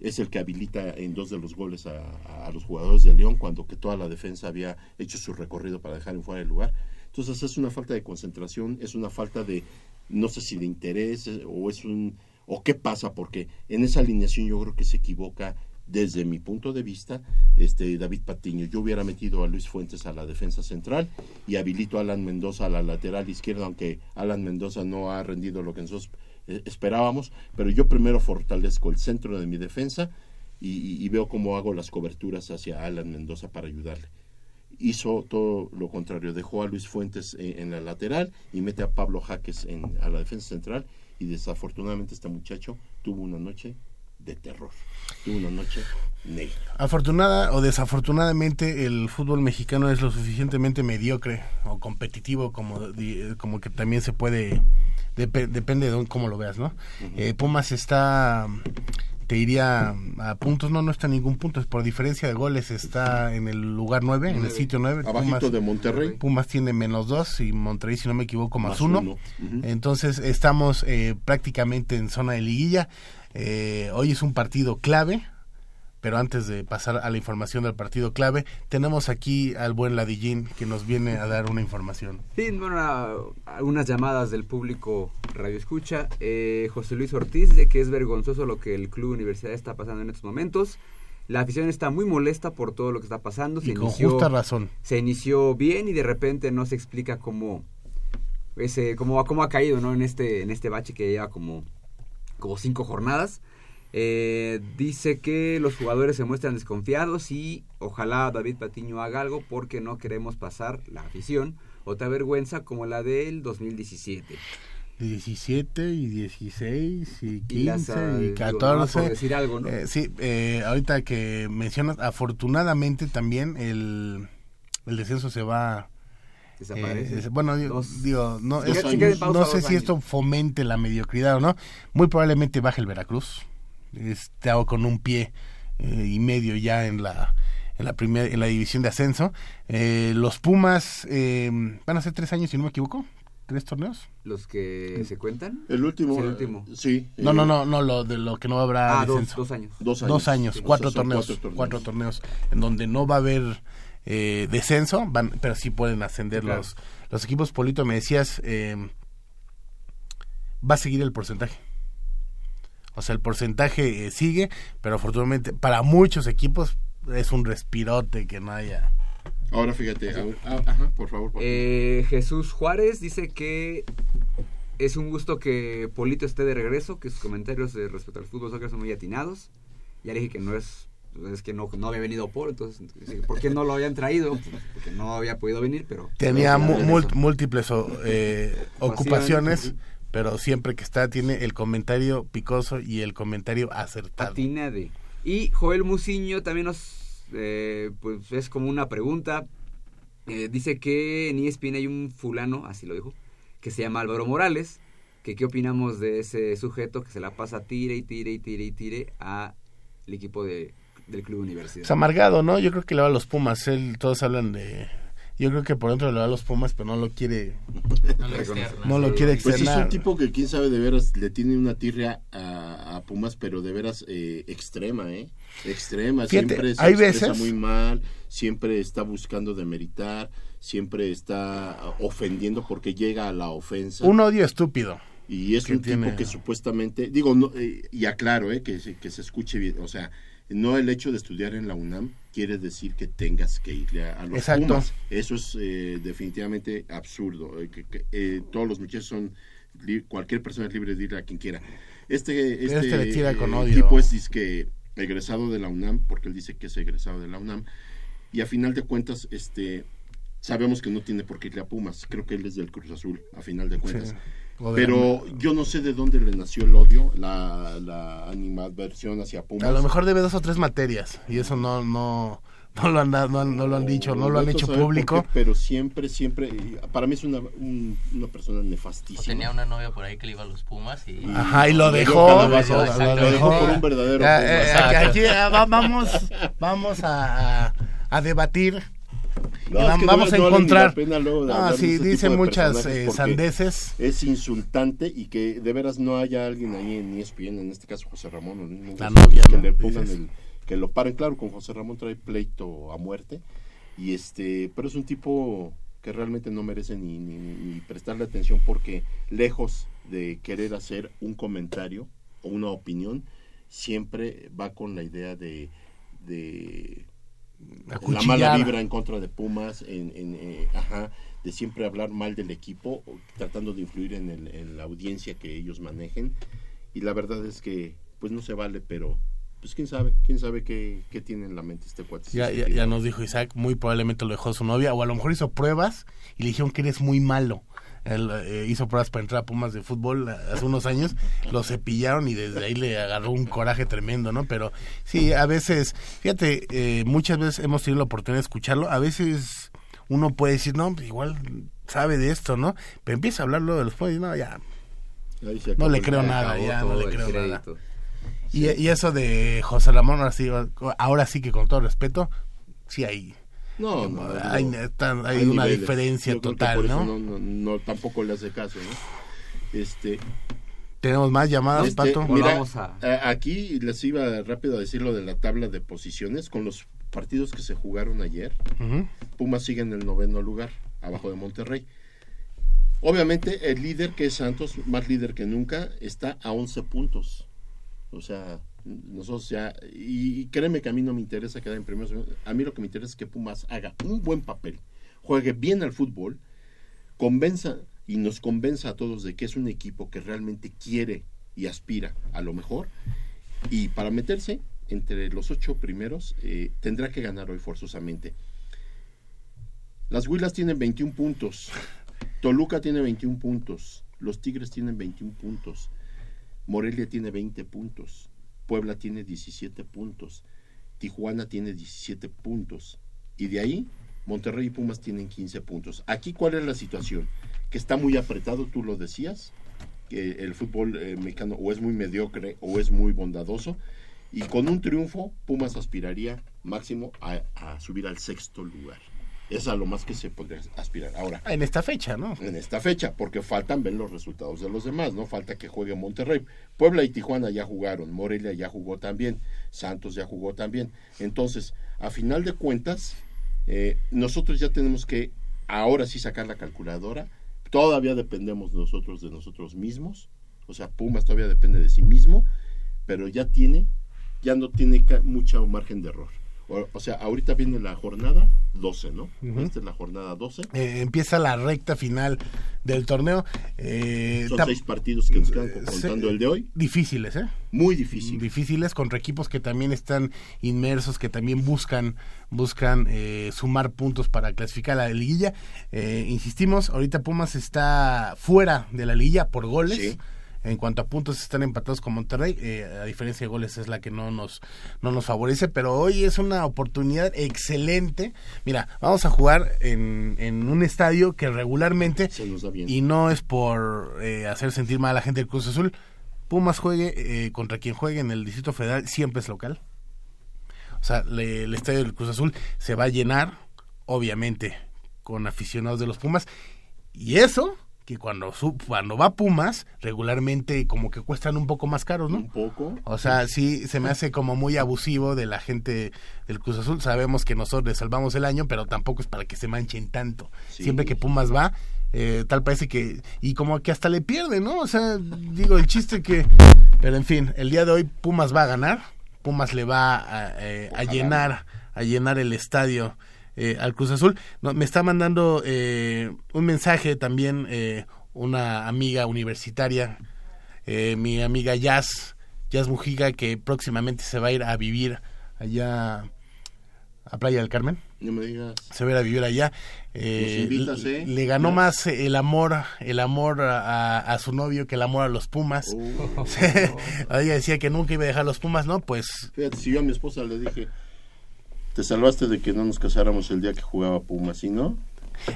es el que habilita en dos de los goles a, los jugadores de León cuando que toda la defensa había hecho su recorrido para dejar en fuera del lugar. Entonces es una falta de concentración, es una falta de, no sé si de interés eh, o es un, o qué pasa, porque en esa alineación yo creo que se equivoca desde mi punto de vista, este David Patiño. Yo hubiera metido a Luis Fuentes a la defensa central y habilito a Alan Mendoza a la lateral izquierda, aunque Alan Mendoza no ha rendido lo que nosotros eh, esperábamos, pero yo primero fortalezco el centro de mi defensa y, veo cómo hago las coberturas hacia Alan Mendoza para ayudarle. Hizo todo lo contrario, dejó a Luis Fuentes en, en la lateral y mete a Pablo Jaques en, a la defensa central y desafortunadamente este muchacho tuvo una noche de terror, tuvo una noche negra.
Afortunada o desafortunadamente el fútbol mexicano es lo suficientemente mediocre o competitivo como, como que también se puede, depe- depende de cómo lo veas, ¿no? Eh, Pumas está, te diría, a puntos, no, no está en ningún punto, es por diferencia de goles, está en el lugar 9, en el sitio 9.
Abajito de Monterrey.
Pumas tiene menos 2 y Monterrey, si no me equivoco, más
Más
1.
uno. Ujú.
Entonces estamos eh, prácticamente en zona de liguilla. Eh, hoy es un partido clave, pero antes de pasar a la información del partido clave, tenemos aquí al buen Ladillín que nos viene a dar una información.
Sí, bueno, algunas llamadas del público Radio Escucha. Eh, José Luis Ortiz dice que es vergonzoso lo que el Club Universidad está pasando en estos momentos. La afición está muy molesta por todo lo que está pasando.
Y con justa razón.
Se inició bien y de repente no se explica cómo, ese, cómo, cómo ha caído ¿no? en, este, en este bache que lleva como, como cinco jornadas. Eh, dice que los jugadores se muestran desconfiados y ojalá David Patiño haga algo porque no queremos pasar la afición otra vergüenza como la del 2017.
17 y 16 y 15
Y las, ah,
y
digo,
14.
nada más por decir algo, ¿no?
Eh, sí, eh, ahorita que mencionas, afortunadamente también el, el descenso se va...
Desaparece.
eh, bueno, digo,
Dos-
digo, no, es- no sé si esto fomente la mediocridad o no. Muy probablemente baje el Veracruz. Está con un pie eh, y medio ya en la en la primera en la división de ascenso. Eh, los Pumas eh, van a ser tres años si no me equivoco, tres torneos.
Los que se cuentan.
El último,
Sí, el
eh,
último.
sí.
No,
eh,
no, no, no, lo de lo que no habrá
Ah, dos-
descenso.
dos años.
Dos años.
Dos años,
Sí,
cuatro, torneos,
cuatro torneos.
cuatro torneos, en donde no va a haber eh, descenso, van, pero sí pueden ascender
Claro.
los, los equipos. Polito, me decías, eh, va a seguir el porcentaje. O sea, el porcentaje eh, sigue, pero afortunadamente para muchos equipos es un respirote que no haya.
Ahora fíjate, ah, ah, ajá, por favor. por favor.
Eh, Jesús Juárez dice que es un gusto que Polito esté de regreso, que sus comentarios de respecto al fútbol soccer son muy atinados. Ya le dije que no es, es que no, no había venido por, entonces, ¿por qué no lo habían traído? Pues, porque no había podido venir, pero...
Tenía múltiples o, eh,
Ocupaciones.
Pero siempre que está tiene el comentario picoso y el comentario acertado.
Atina de. Y Joel Muciño también nos, eh, pues es como una pregunta. Eh, dice que en ESPN hay un fulano, así lo dijo, que se llama Álvaro Morales, que qué opinamos de ese sujeto que se la pasa tire y tire y tire y tire al equipo de, del club universidad.
Es amargado, ¿no? Yo creo que le va a los Pumas. Él, todos hablan de... Yo creo que por dentro le va a los Pumas, pero no lo quiere...
No lo externa.
No lo quiere
Pues es
externar.
un tipo que quién sabe de veras le tiene una tirria a, a Pumas, pero de veras eh, extrema, ¿eh? Extrema.
Fíjate,
siempre se
hay
expresa
veces-
muy mal, siempre está buscando demeritar, siempre está ofendiendo porque llega a la ofensa.
Un odio estúpido.
Y es un
tiene-
tipo que supuestamente, digo, no, eh, y aclaro, eh, que, se- que se escuche bien, o sea, no el hecho de estudiar en la UNAM quiere decir que tengas que irle a, los
Exacto.
Pumas. Eso es eh, definitivamente absurdo. eh, que, que, eh, todos los muchachos son, cualquier persona es libre de ir a quien quiera. Este, este,
Este con odio.
tipo es disque egresado de la UNAM, porque él dice que es egresado de la UNAM, y a final de cuentas, este, sabemos que no tiene por qué irle a Pumas. Creo que él es del Cruz Azul, a final de cuentas.
Sí.
Pero yo no sé de dónde le nació el odio, la, la animadversión hacia Pumas.
A lo mejor debe dos o tres materias. Y eso no, no, no lo han dado, no, no lo han dicho, no lo han hecho público.
qué, pero siempre, siempre, para mí es una, un- una persona
O
nefastísima.
tenía una novia por ahí que le iba a los Pumas y...
Ajá, y lo dejó. lo-
dejó por un verdadero
Ya,
Puma.
eh, aquí va- vamos, vamos a- a debatir.
No, es que no-
vamos a
no ni la
encontrar.
pena luego de
Ah, sí, dice muchas eh, sandeces.
Es insultante y que de veras no haya alguien ahí en ESPN, en este caso José Ramón,
La novia,
que
¿no?
le pongan el, que lo paren, claro, con José Ramón trae pleito a muerte y este, pero es un tipo que realmente no merece ni, ni, ni prestarle atención porque lejos de querer hacer un comentario o una opinión, siempre va con la idea de, de la mala vibra en contra de Pumas, en, en, eh, ajá, de siempre hablar mal del equipo, tratando de influir en, el- en la audiencia que ellos manejen. Y la verdad es que, pues no se vale, pero, pues quién sabe, quién sabe qué, qué tiene en la mente este cuate.
Ya, ya, ya nos dijo Isaac, muy probablemente lo dejó su novia, o a lo mejor hizo pruebas y le dijeron que eres muy malo. Él eh, hizo pruebas para entrar a Pumas de fútbol eh, hace unos años, lo cepillaron y desde ahí le agarró un coraje tremendo, ¿no? Pero sí, a veces, fíjate, eh, muchas veces hemos tenido la oportunidad de escucharlo, a veces uno puede decir, no, igual sabe de esto, ¿no? Pero empieza a hablarlo de los Pumas y no, ya, no le creo nada, ya no le creo nada. Y, y eso de José Ramón, ahora sí, ahora sí que con todo respeto, sí hay,
No, no,
hay, está- hay
hay
una
niveles.
diferencia
Yo
total, ¿no?
no, no, tampoco le hace caso, ¿no? Este,
Tenemos más llamadas,
Este,
Pato.
mira,
Volvamos a-
aquí les iba rápido a decir lo de la tabla de posiciones con los partidos que se jugaron ayer.
Ujú.
Pumas sigue en el noveno lugar, abajo de Monterrey. Obviamente el líder que es Santos, más líder que nunca, está a 11 puntos. O sea, nosotros ya, y, créeme que a mí no me interesa quedar en primeros, a mí lo que me interesa es que Pumas haga un buen papel, juegue bien al fútbol, convenza y nos convenza a todos de que es un equipo que realmente quiere y aspira a lo mejor, y para meterse entre los ocho primeros eh, tendrá que ganar hoy forzosamente. Las Huilas tienen 21 puntos. Toluca tiene 21 puntos. Los Tigres tienen 21 puntos. Morelia tiene 20 puntos. Puebla tiene 17 puntos. Tijuana tiene 17 puntos. Y de ahí, Monterrey y Pumas tienen 15 puntos. Aquí, ¿cuál es la situación? Que está muy apretado, tú lo decías, que el fútbol eh, mexicano o es muy mediocre o es muy bondadoso. Y con un triunfo, Pumas aspiraría máximo a, a subir al sexto lugar. Es a lo más que se podría aspirar. Ahora,
En esta fecha, ¿no?
en esta fecha, porque faltan ver los resultados de los demás, ¿no? Falta que juegue Monterrey. Puebla y Tijuana ya jugaron, Morelia ya jugó también, Santos ya jugó también. Entonces, a final de cuentas, eh, nosotros ya tenemos que ahora sí sacar la calculadora. Todavía dependemos nosotros de nosotros mismos. O sea, Pumas todavía depende de sí mismo, pero ya tiene, ya no tiene mucho margen de error. O, o sea, ahorita viene la jornada 12, ¿no?
Ujú.
Esta es la jornada 12.
Eh, empieza la recta final del torneo. Eh,
Son seis partidos que nos quedan contando
se-
el de hoy.
Difíciles, ¿eh?
Muy difícil.
Difíciles contra equipos que también están inmersos, que también buscan buscan eh, sumar puntos para clasificar a la liguilla. Eh, insistimos, ahorita Pumas está fuera de la liguilla por goles.
Sí.
En cuanto a puntos están empatados con Monterrey, eh, a diferencia de goles es la que no nos no nos favorece, pero hoy es una oportunidad excelente. Mira, vamos a jugar en, en un estadio que regularmente
Se nos da bien.
y no es por eh, hacer sentir mal a la gente del Cruz Azul. Pumas juegue eh, contra quien juegue en el Distrito Federal siempre es local. O sea, le- el estadio del Cruz Azul se va a llenar, obviamente, con aficionados de los Pumas. Y eso, que cuando, su- cuando va Pumas, regularmente como que cuestan un poco más caros, ¿no?
Un poco.
O sea, sí, se me hace como muy abusivo de la gente del Cruz Azul. Sabemos que nosotros les salvamos el año, pero tampoco es para que se manchen tanto.
Sí.
Siempre que Pumas va, eh, tal parece que... Y como que hasta le pierde, ¿no? O sea, digo, el chiste que... Pero en fin, el día de hoy Pumas va a ganar. Pumas le va a, eh, a llenar, a llenar el estadio eh, al Cruz Azul. No, me está mandando eh, un mensaje también eh, una amiga universitaria, eh, mi amiga Jazz, Jazz Mujica, que próximamente se va a ir a vivir allá a Playa del Carmen.
No me digas.
Se va a ir a vivir allá. Eh,
Nos invitas,
le-
¿eh?
Le ganó más el amor, el amor a, a su novio que el amor a los Pumas.
Oh.
Ella decía que nunca iba a dejar los Pumas, ¿no? Pues
Fíjate, si yo a mi esposa le dije, te salvaste de que no nos casáramos el día que jugaba Pumas, ¿sí no?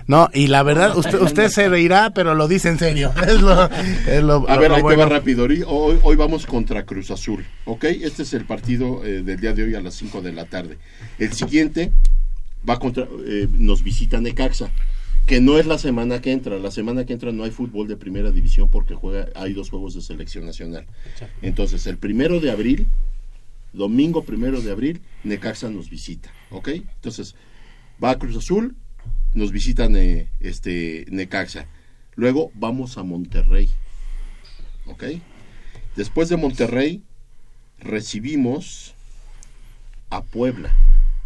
no, y la verdad, usted, usted se reirá, pero lo dice en serio. Es lo, es lo-
A
lo-
ver,
lo
ahí
bueno.
te va rápido. Hoy, hoy, hoy vamos contra Cruz Azul, ¿ok? Este es el partido eh, del día de hoy a las 5 de la tarde. El siguiente va contra, eh, nos visita Necaxa, que no es la semana que entra. La semana que entra no hay fútbol de primera división porque juega, hay dos juegos de selección nacional. Entonces, el primero de abril, domingo primero de abril, Necaxa nos visita, ¿ok? Entonces, va a Cruz Azul, nos visitan eh, este Necaxa. Luego vamos a Monterrey, ¿ok? Después de Monterrey, recibimos a Puebla.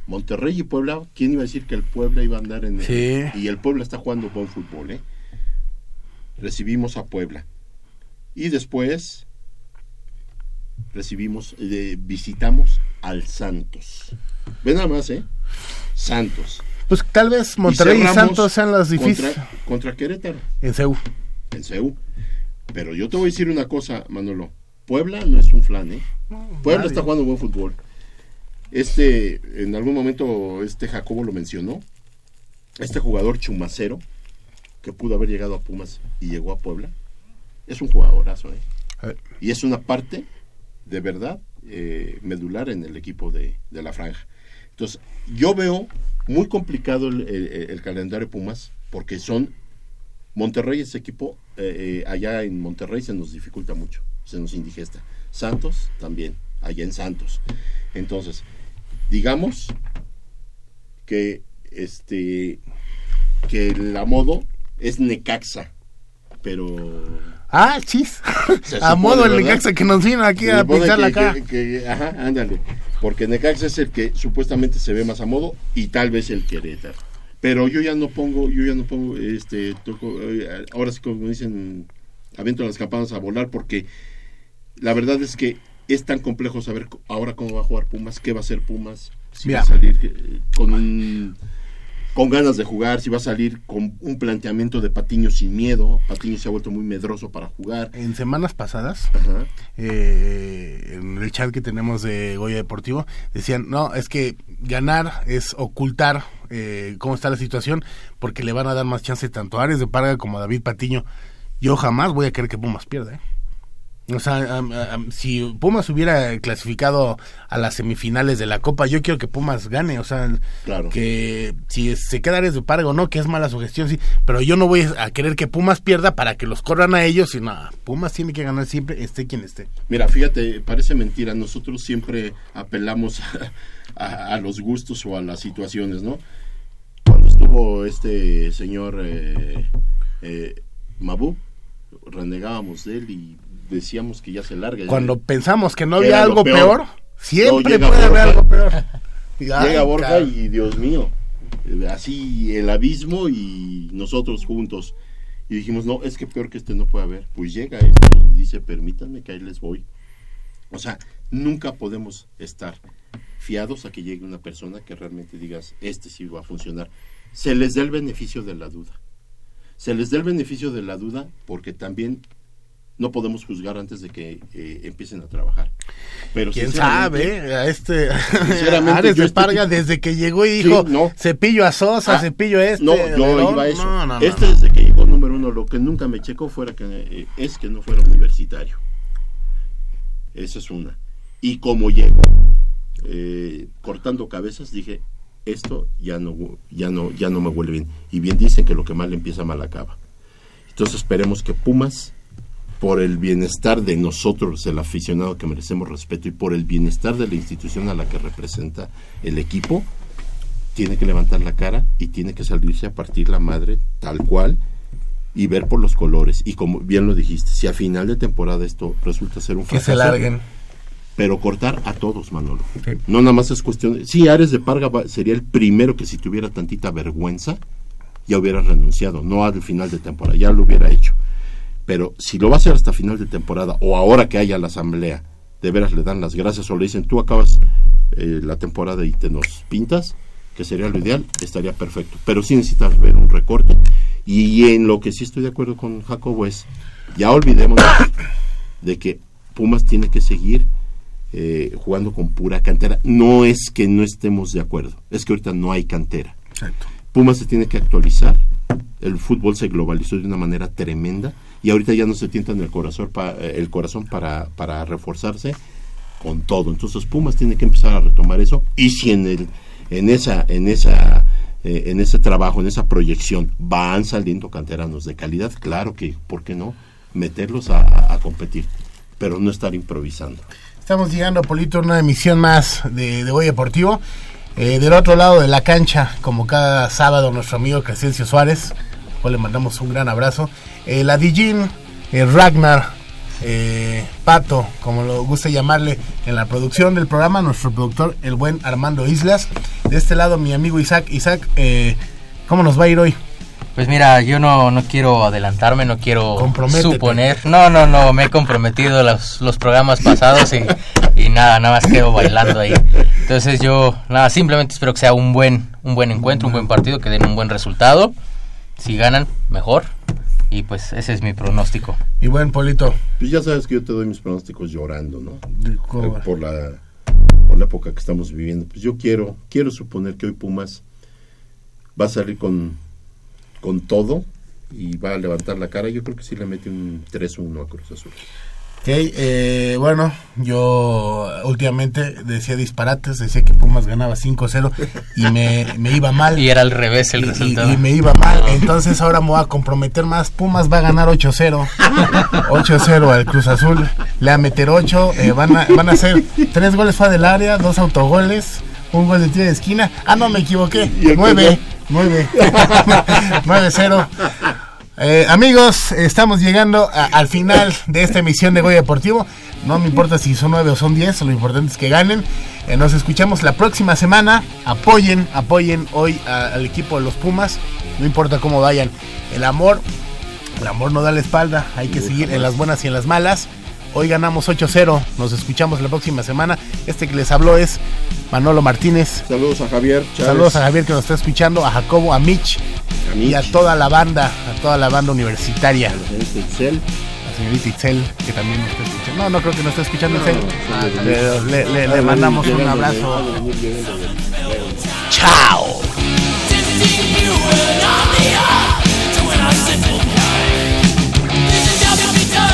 Monterrey y Puebla, ¿quién iba a decir que el Puebla iba a andar en el-
Sí.
Y el Puebla está jugando buen fútbol, ¿eh? Recibimos a Puebla. Y después recibimos, eh, visitamos al Santos. Ve nada más, ¿eh? Santos.
Pues tal vez Monterrey y, Santos sean las difíciles.
Contra, contra Querétaro,
En Seúl.
en CEU. Pero yo te voy a decir una cosa, Manolo. Puebla no es un flan, ¿eh? Puebla
nadie.
está jugando buen fútbol. Este, en algún momento, este Jacobo lo mencionó. Este jugador chumacero, que pudo haber llegado a Pumas y llegó a Puebla, es un jugadorazo, ¿eh? Y es una parte, de verdad, eh, medular en el equipo de, de la franja. Entonces, yo veo muy complicado el, calendario Pumas, porque son Monterrey, ese equipo, eh, eh, allá en Monterrey se nos dificulta mucho, se nos indigesta. Santos también, allá en Santos. Entonces, digamos que este que la modo es Necaxa, pero
Ah, chis. A modo el. Necaxa que nos vino aquí a pintar la cara.
que- que- ajá, ándale. Porque Necaxa es el que supuestamente se ve más a modo y tal vez el Querétaro. Pero yo ya no pongo, yo ya no pongo, este, toco, eh, ahora sí como dicen, aviento las campanas a volar porque la verdad es que es tan complejo saber ahora cómo va a jugar Pumas, qué va a hacer Pumas, si
Mira.
va a salir eh, con un con ganas de jugar, si va a salir con un planteamiento de Patiño sin miedo, Patiño se ha vuelto muy medroso para jugar.
En semanas pasadas,
Ajá.
eh, en el chat que tenemos de Goya Deportivo, decían, no, es que ganar es ocultar eh, cómo está la situación, porque le van a dar más chance tanto a Ares de Parga como a David Patiño. Yo jamás voy a querer que Pumas pierda, ¿eh? O sea, si Pumas hubiera clasificado a las semifinales de la Copa, yo quiero que Pumas gane. O sea,
Claro.
que si se queda Ares de Parga o no, que es mala su gestión, sí. Pero yo no voy a querer que Pumas pierda para que los corran a ellos. Y no, Pumas tiene que ganar siempre, esté quien esté.
Mira, fíjate, parece mentira, nosotros siempre apelamos a, a- a los gustos o a las situaciones, ¿no? Cuando estuvo este señor eh, eh, Mabú, renegábamos de él y decíamos que ya se larga.
Cuando pensamos que no
Que
había algo
peor.
siempre puede haber algo peor. Ay,
Llega Borja y Dios mío, eh, así el abismo y nosotros juntos. Y dijimos, no, es que peor que este no puede haber. Pues llega este y dice, permítanme que ahí les voy. O sea, nunca podemos estar fiados a que llegue una persona que realmente digas, este sí va a funcionar. Se les da el beneficio de la duda. Se les da el beneficio de la duda porque también no podemos juzgar antes de que eh, empiecen a trabajar. Pero
¿Quién sabe? A este Ares de Parga desde que llegó y dijo
Sí, no.
cepillo a Sosa,
Ah,
cepillo este.
No, yo
León".
iba a eso.
No, no, no,
este desde que llegó número uno, lo que nunca me checó fuera que eh, es que no fuera universitario. Esa es una. Y como llegó eh, cortando cabezas, dije esto ya no ya no ya no me huele bien. Y bien dicen que lo que mal empieza mal acaba. Entonces esperemos que Pumas por el bienestar de nosotros, el aficionado que merecemos respeto y por el bienestar de la institución a la que representa el equipo, tiene que levantar la cara y tiene que salirse a partir la madre tal cual y ver por los colores. Y como bien lo dijiste, si a final de temporada esto resulta ser un
Que
fracaso,
se larguen.
pero cortar a todos, Manolo. No nada más es cuestión de... Sí, Ares de Parga va- sería el primero que si tuviera tantita vergüenza, ya hubiera renunciado, no al final de temporada, ya lo hubiera hecho. Pero si lo va a hacer hasta final de temporada o ahora que haya la asamblea, de veras le dan las gracias o le dicen, tú acabas eh, la temporada y te nos pintas, que sería lo ideal, estaría perfecto. Pero sí necesitas ver un recorte. Y en lo que sí estoy de acuerdo con Jacobo es, ya olvidémonos de que Pumas tiene que seguir eh, jugando con pura cantera. No es que no estemos de acuerdo, es que ahorita no hay cantera. Pumas se tiene que actualizar, el fútbol se globalizó de una manera tremenda y ahorita ya no se tientan el corazón, pa- eh, el corazón para, para reforzarse con todo. Entonces Pumas tiene que empezar a retomar eso y si en el en esa en esa eh, en ese trabajo, en esa proyección van saliendo canteranos de calidad, claro que ¿por qué no meterlos a, competir? Pero no estar improvisando.
Estamos llegando, Polito, a una emisión más de, de Hoy Deportivo. Eh, del otro lado de la cancha, como cada sábado, nuestro amigo Crescencio Suárez, cual le mandamos un gran abrazo. Eh, la Dijin, eh, Ragnar, eh, Pato, como lo guste llamarle, en la producción del programa, nuestro productor, el buen Armando Islas. De este lado, mi amigo Isaac. Isaac, eh, ¿cómo nos va a ir hoy?
Pues mira, yo no, no quiero adelantarme, no quiero suponer. No, no, no, me he comprometido los, los programas pasados y, y nada, nada más quedo bailando ahí. Entonces yo, nada, simplemente espero que sea un buen, un buen encuentro, un buen partido, que den un buen resultado. Si ganan, mejor. Y pues ese es mi pronóstico.
Mi buen Polito.
Pues ya sabes que yo te doy mis pronósticos llorando, ¿no?
¿Cómo?
Eh, Por la, por la época que estamos viviendo. Pues yo quiero, quiero suponer que hoy Pumas va a salir con, con todo y va a levantar la cara. Yo creo que sí le mete un 3-1 a Cruz Azul.
Ok, eh, bueno, yo últimamente decía disparates, decía que Pumas ganaba 5-0 y me, me iba mal.
Y era al revés el
Y- y-
resultado.
Y, me iba mal, entonces ahora me voy a comprometer más. Pumas va a ganar 8-0. 8-0 al Cruz Azul. Le va a meter 8. eh, van, a, van a hacer 3 goles fuera del área, 2 autogoles, un gol de tiro de esquina. Ah, no, me equivoqué. 9. 9. 9-0. Eh, amigos, estamos llegando a- al final de esta emisión de Goya Deportivo. No me importa si son 9 o son 10, lo importante es que ganen. Eh, nos escuchamos la próxima semana. Apoyen, apoyen hoy a- al equipo de los Pumas. No importa cómo vayan. El amor, el amor no da la espalda. Hay que seguir en las buenas y en las malas. Hoy ganamos 8-0. Nos escuchamos la próxima semana. Este que les habló es Manolo Martínez.
Saludos a Javier. Chávez.
Saludos a Javier que nos está escuchando, a Jacobo, a Mitch,
A
y a toda la banda, a toda la banda universitaria.
La señorita Itzel.
La señorita Itzel, que también nos está escuchando. No, no creo que nos esté escuchando
No,
Itzel.
no, no,
le, mandamos un abrazo. Chao.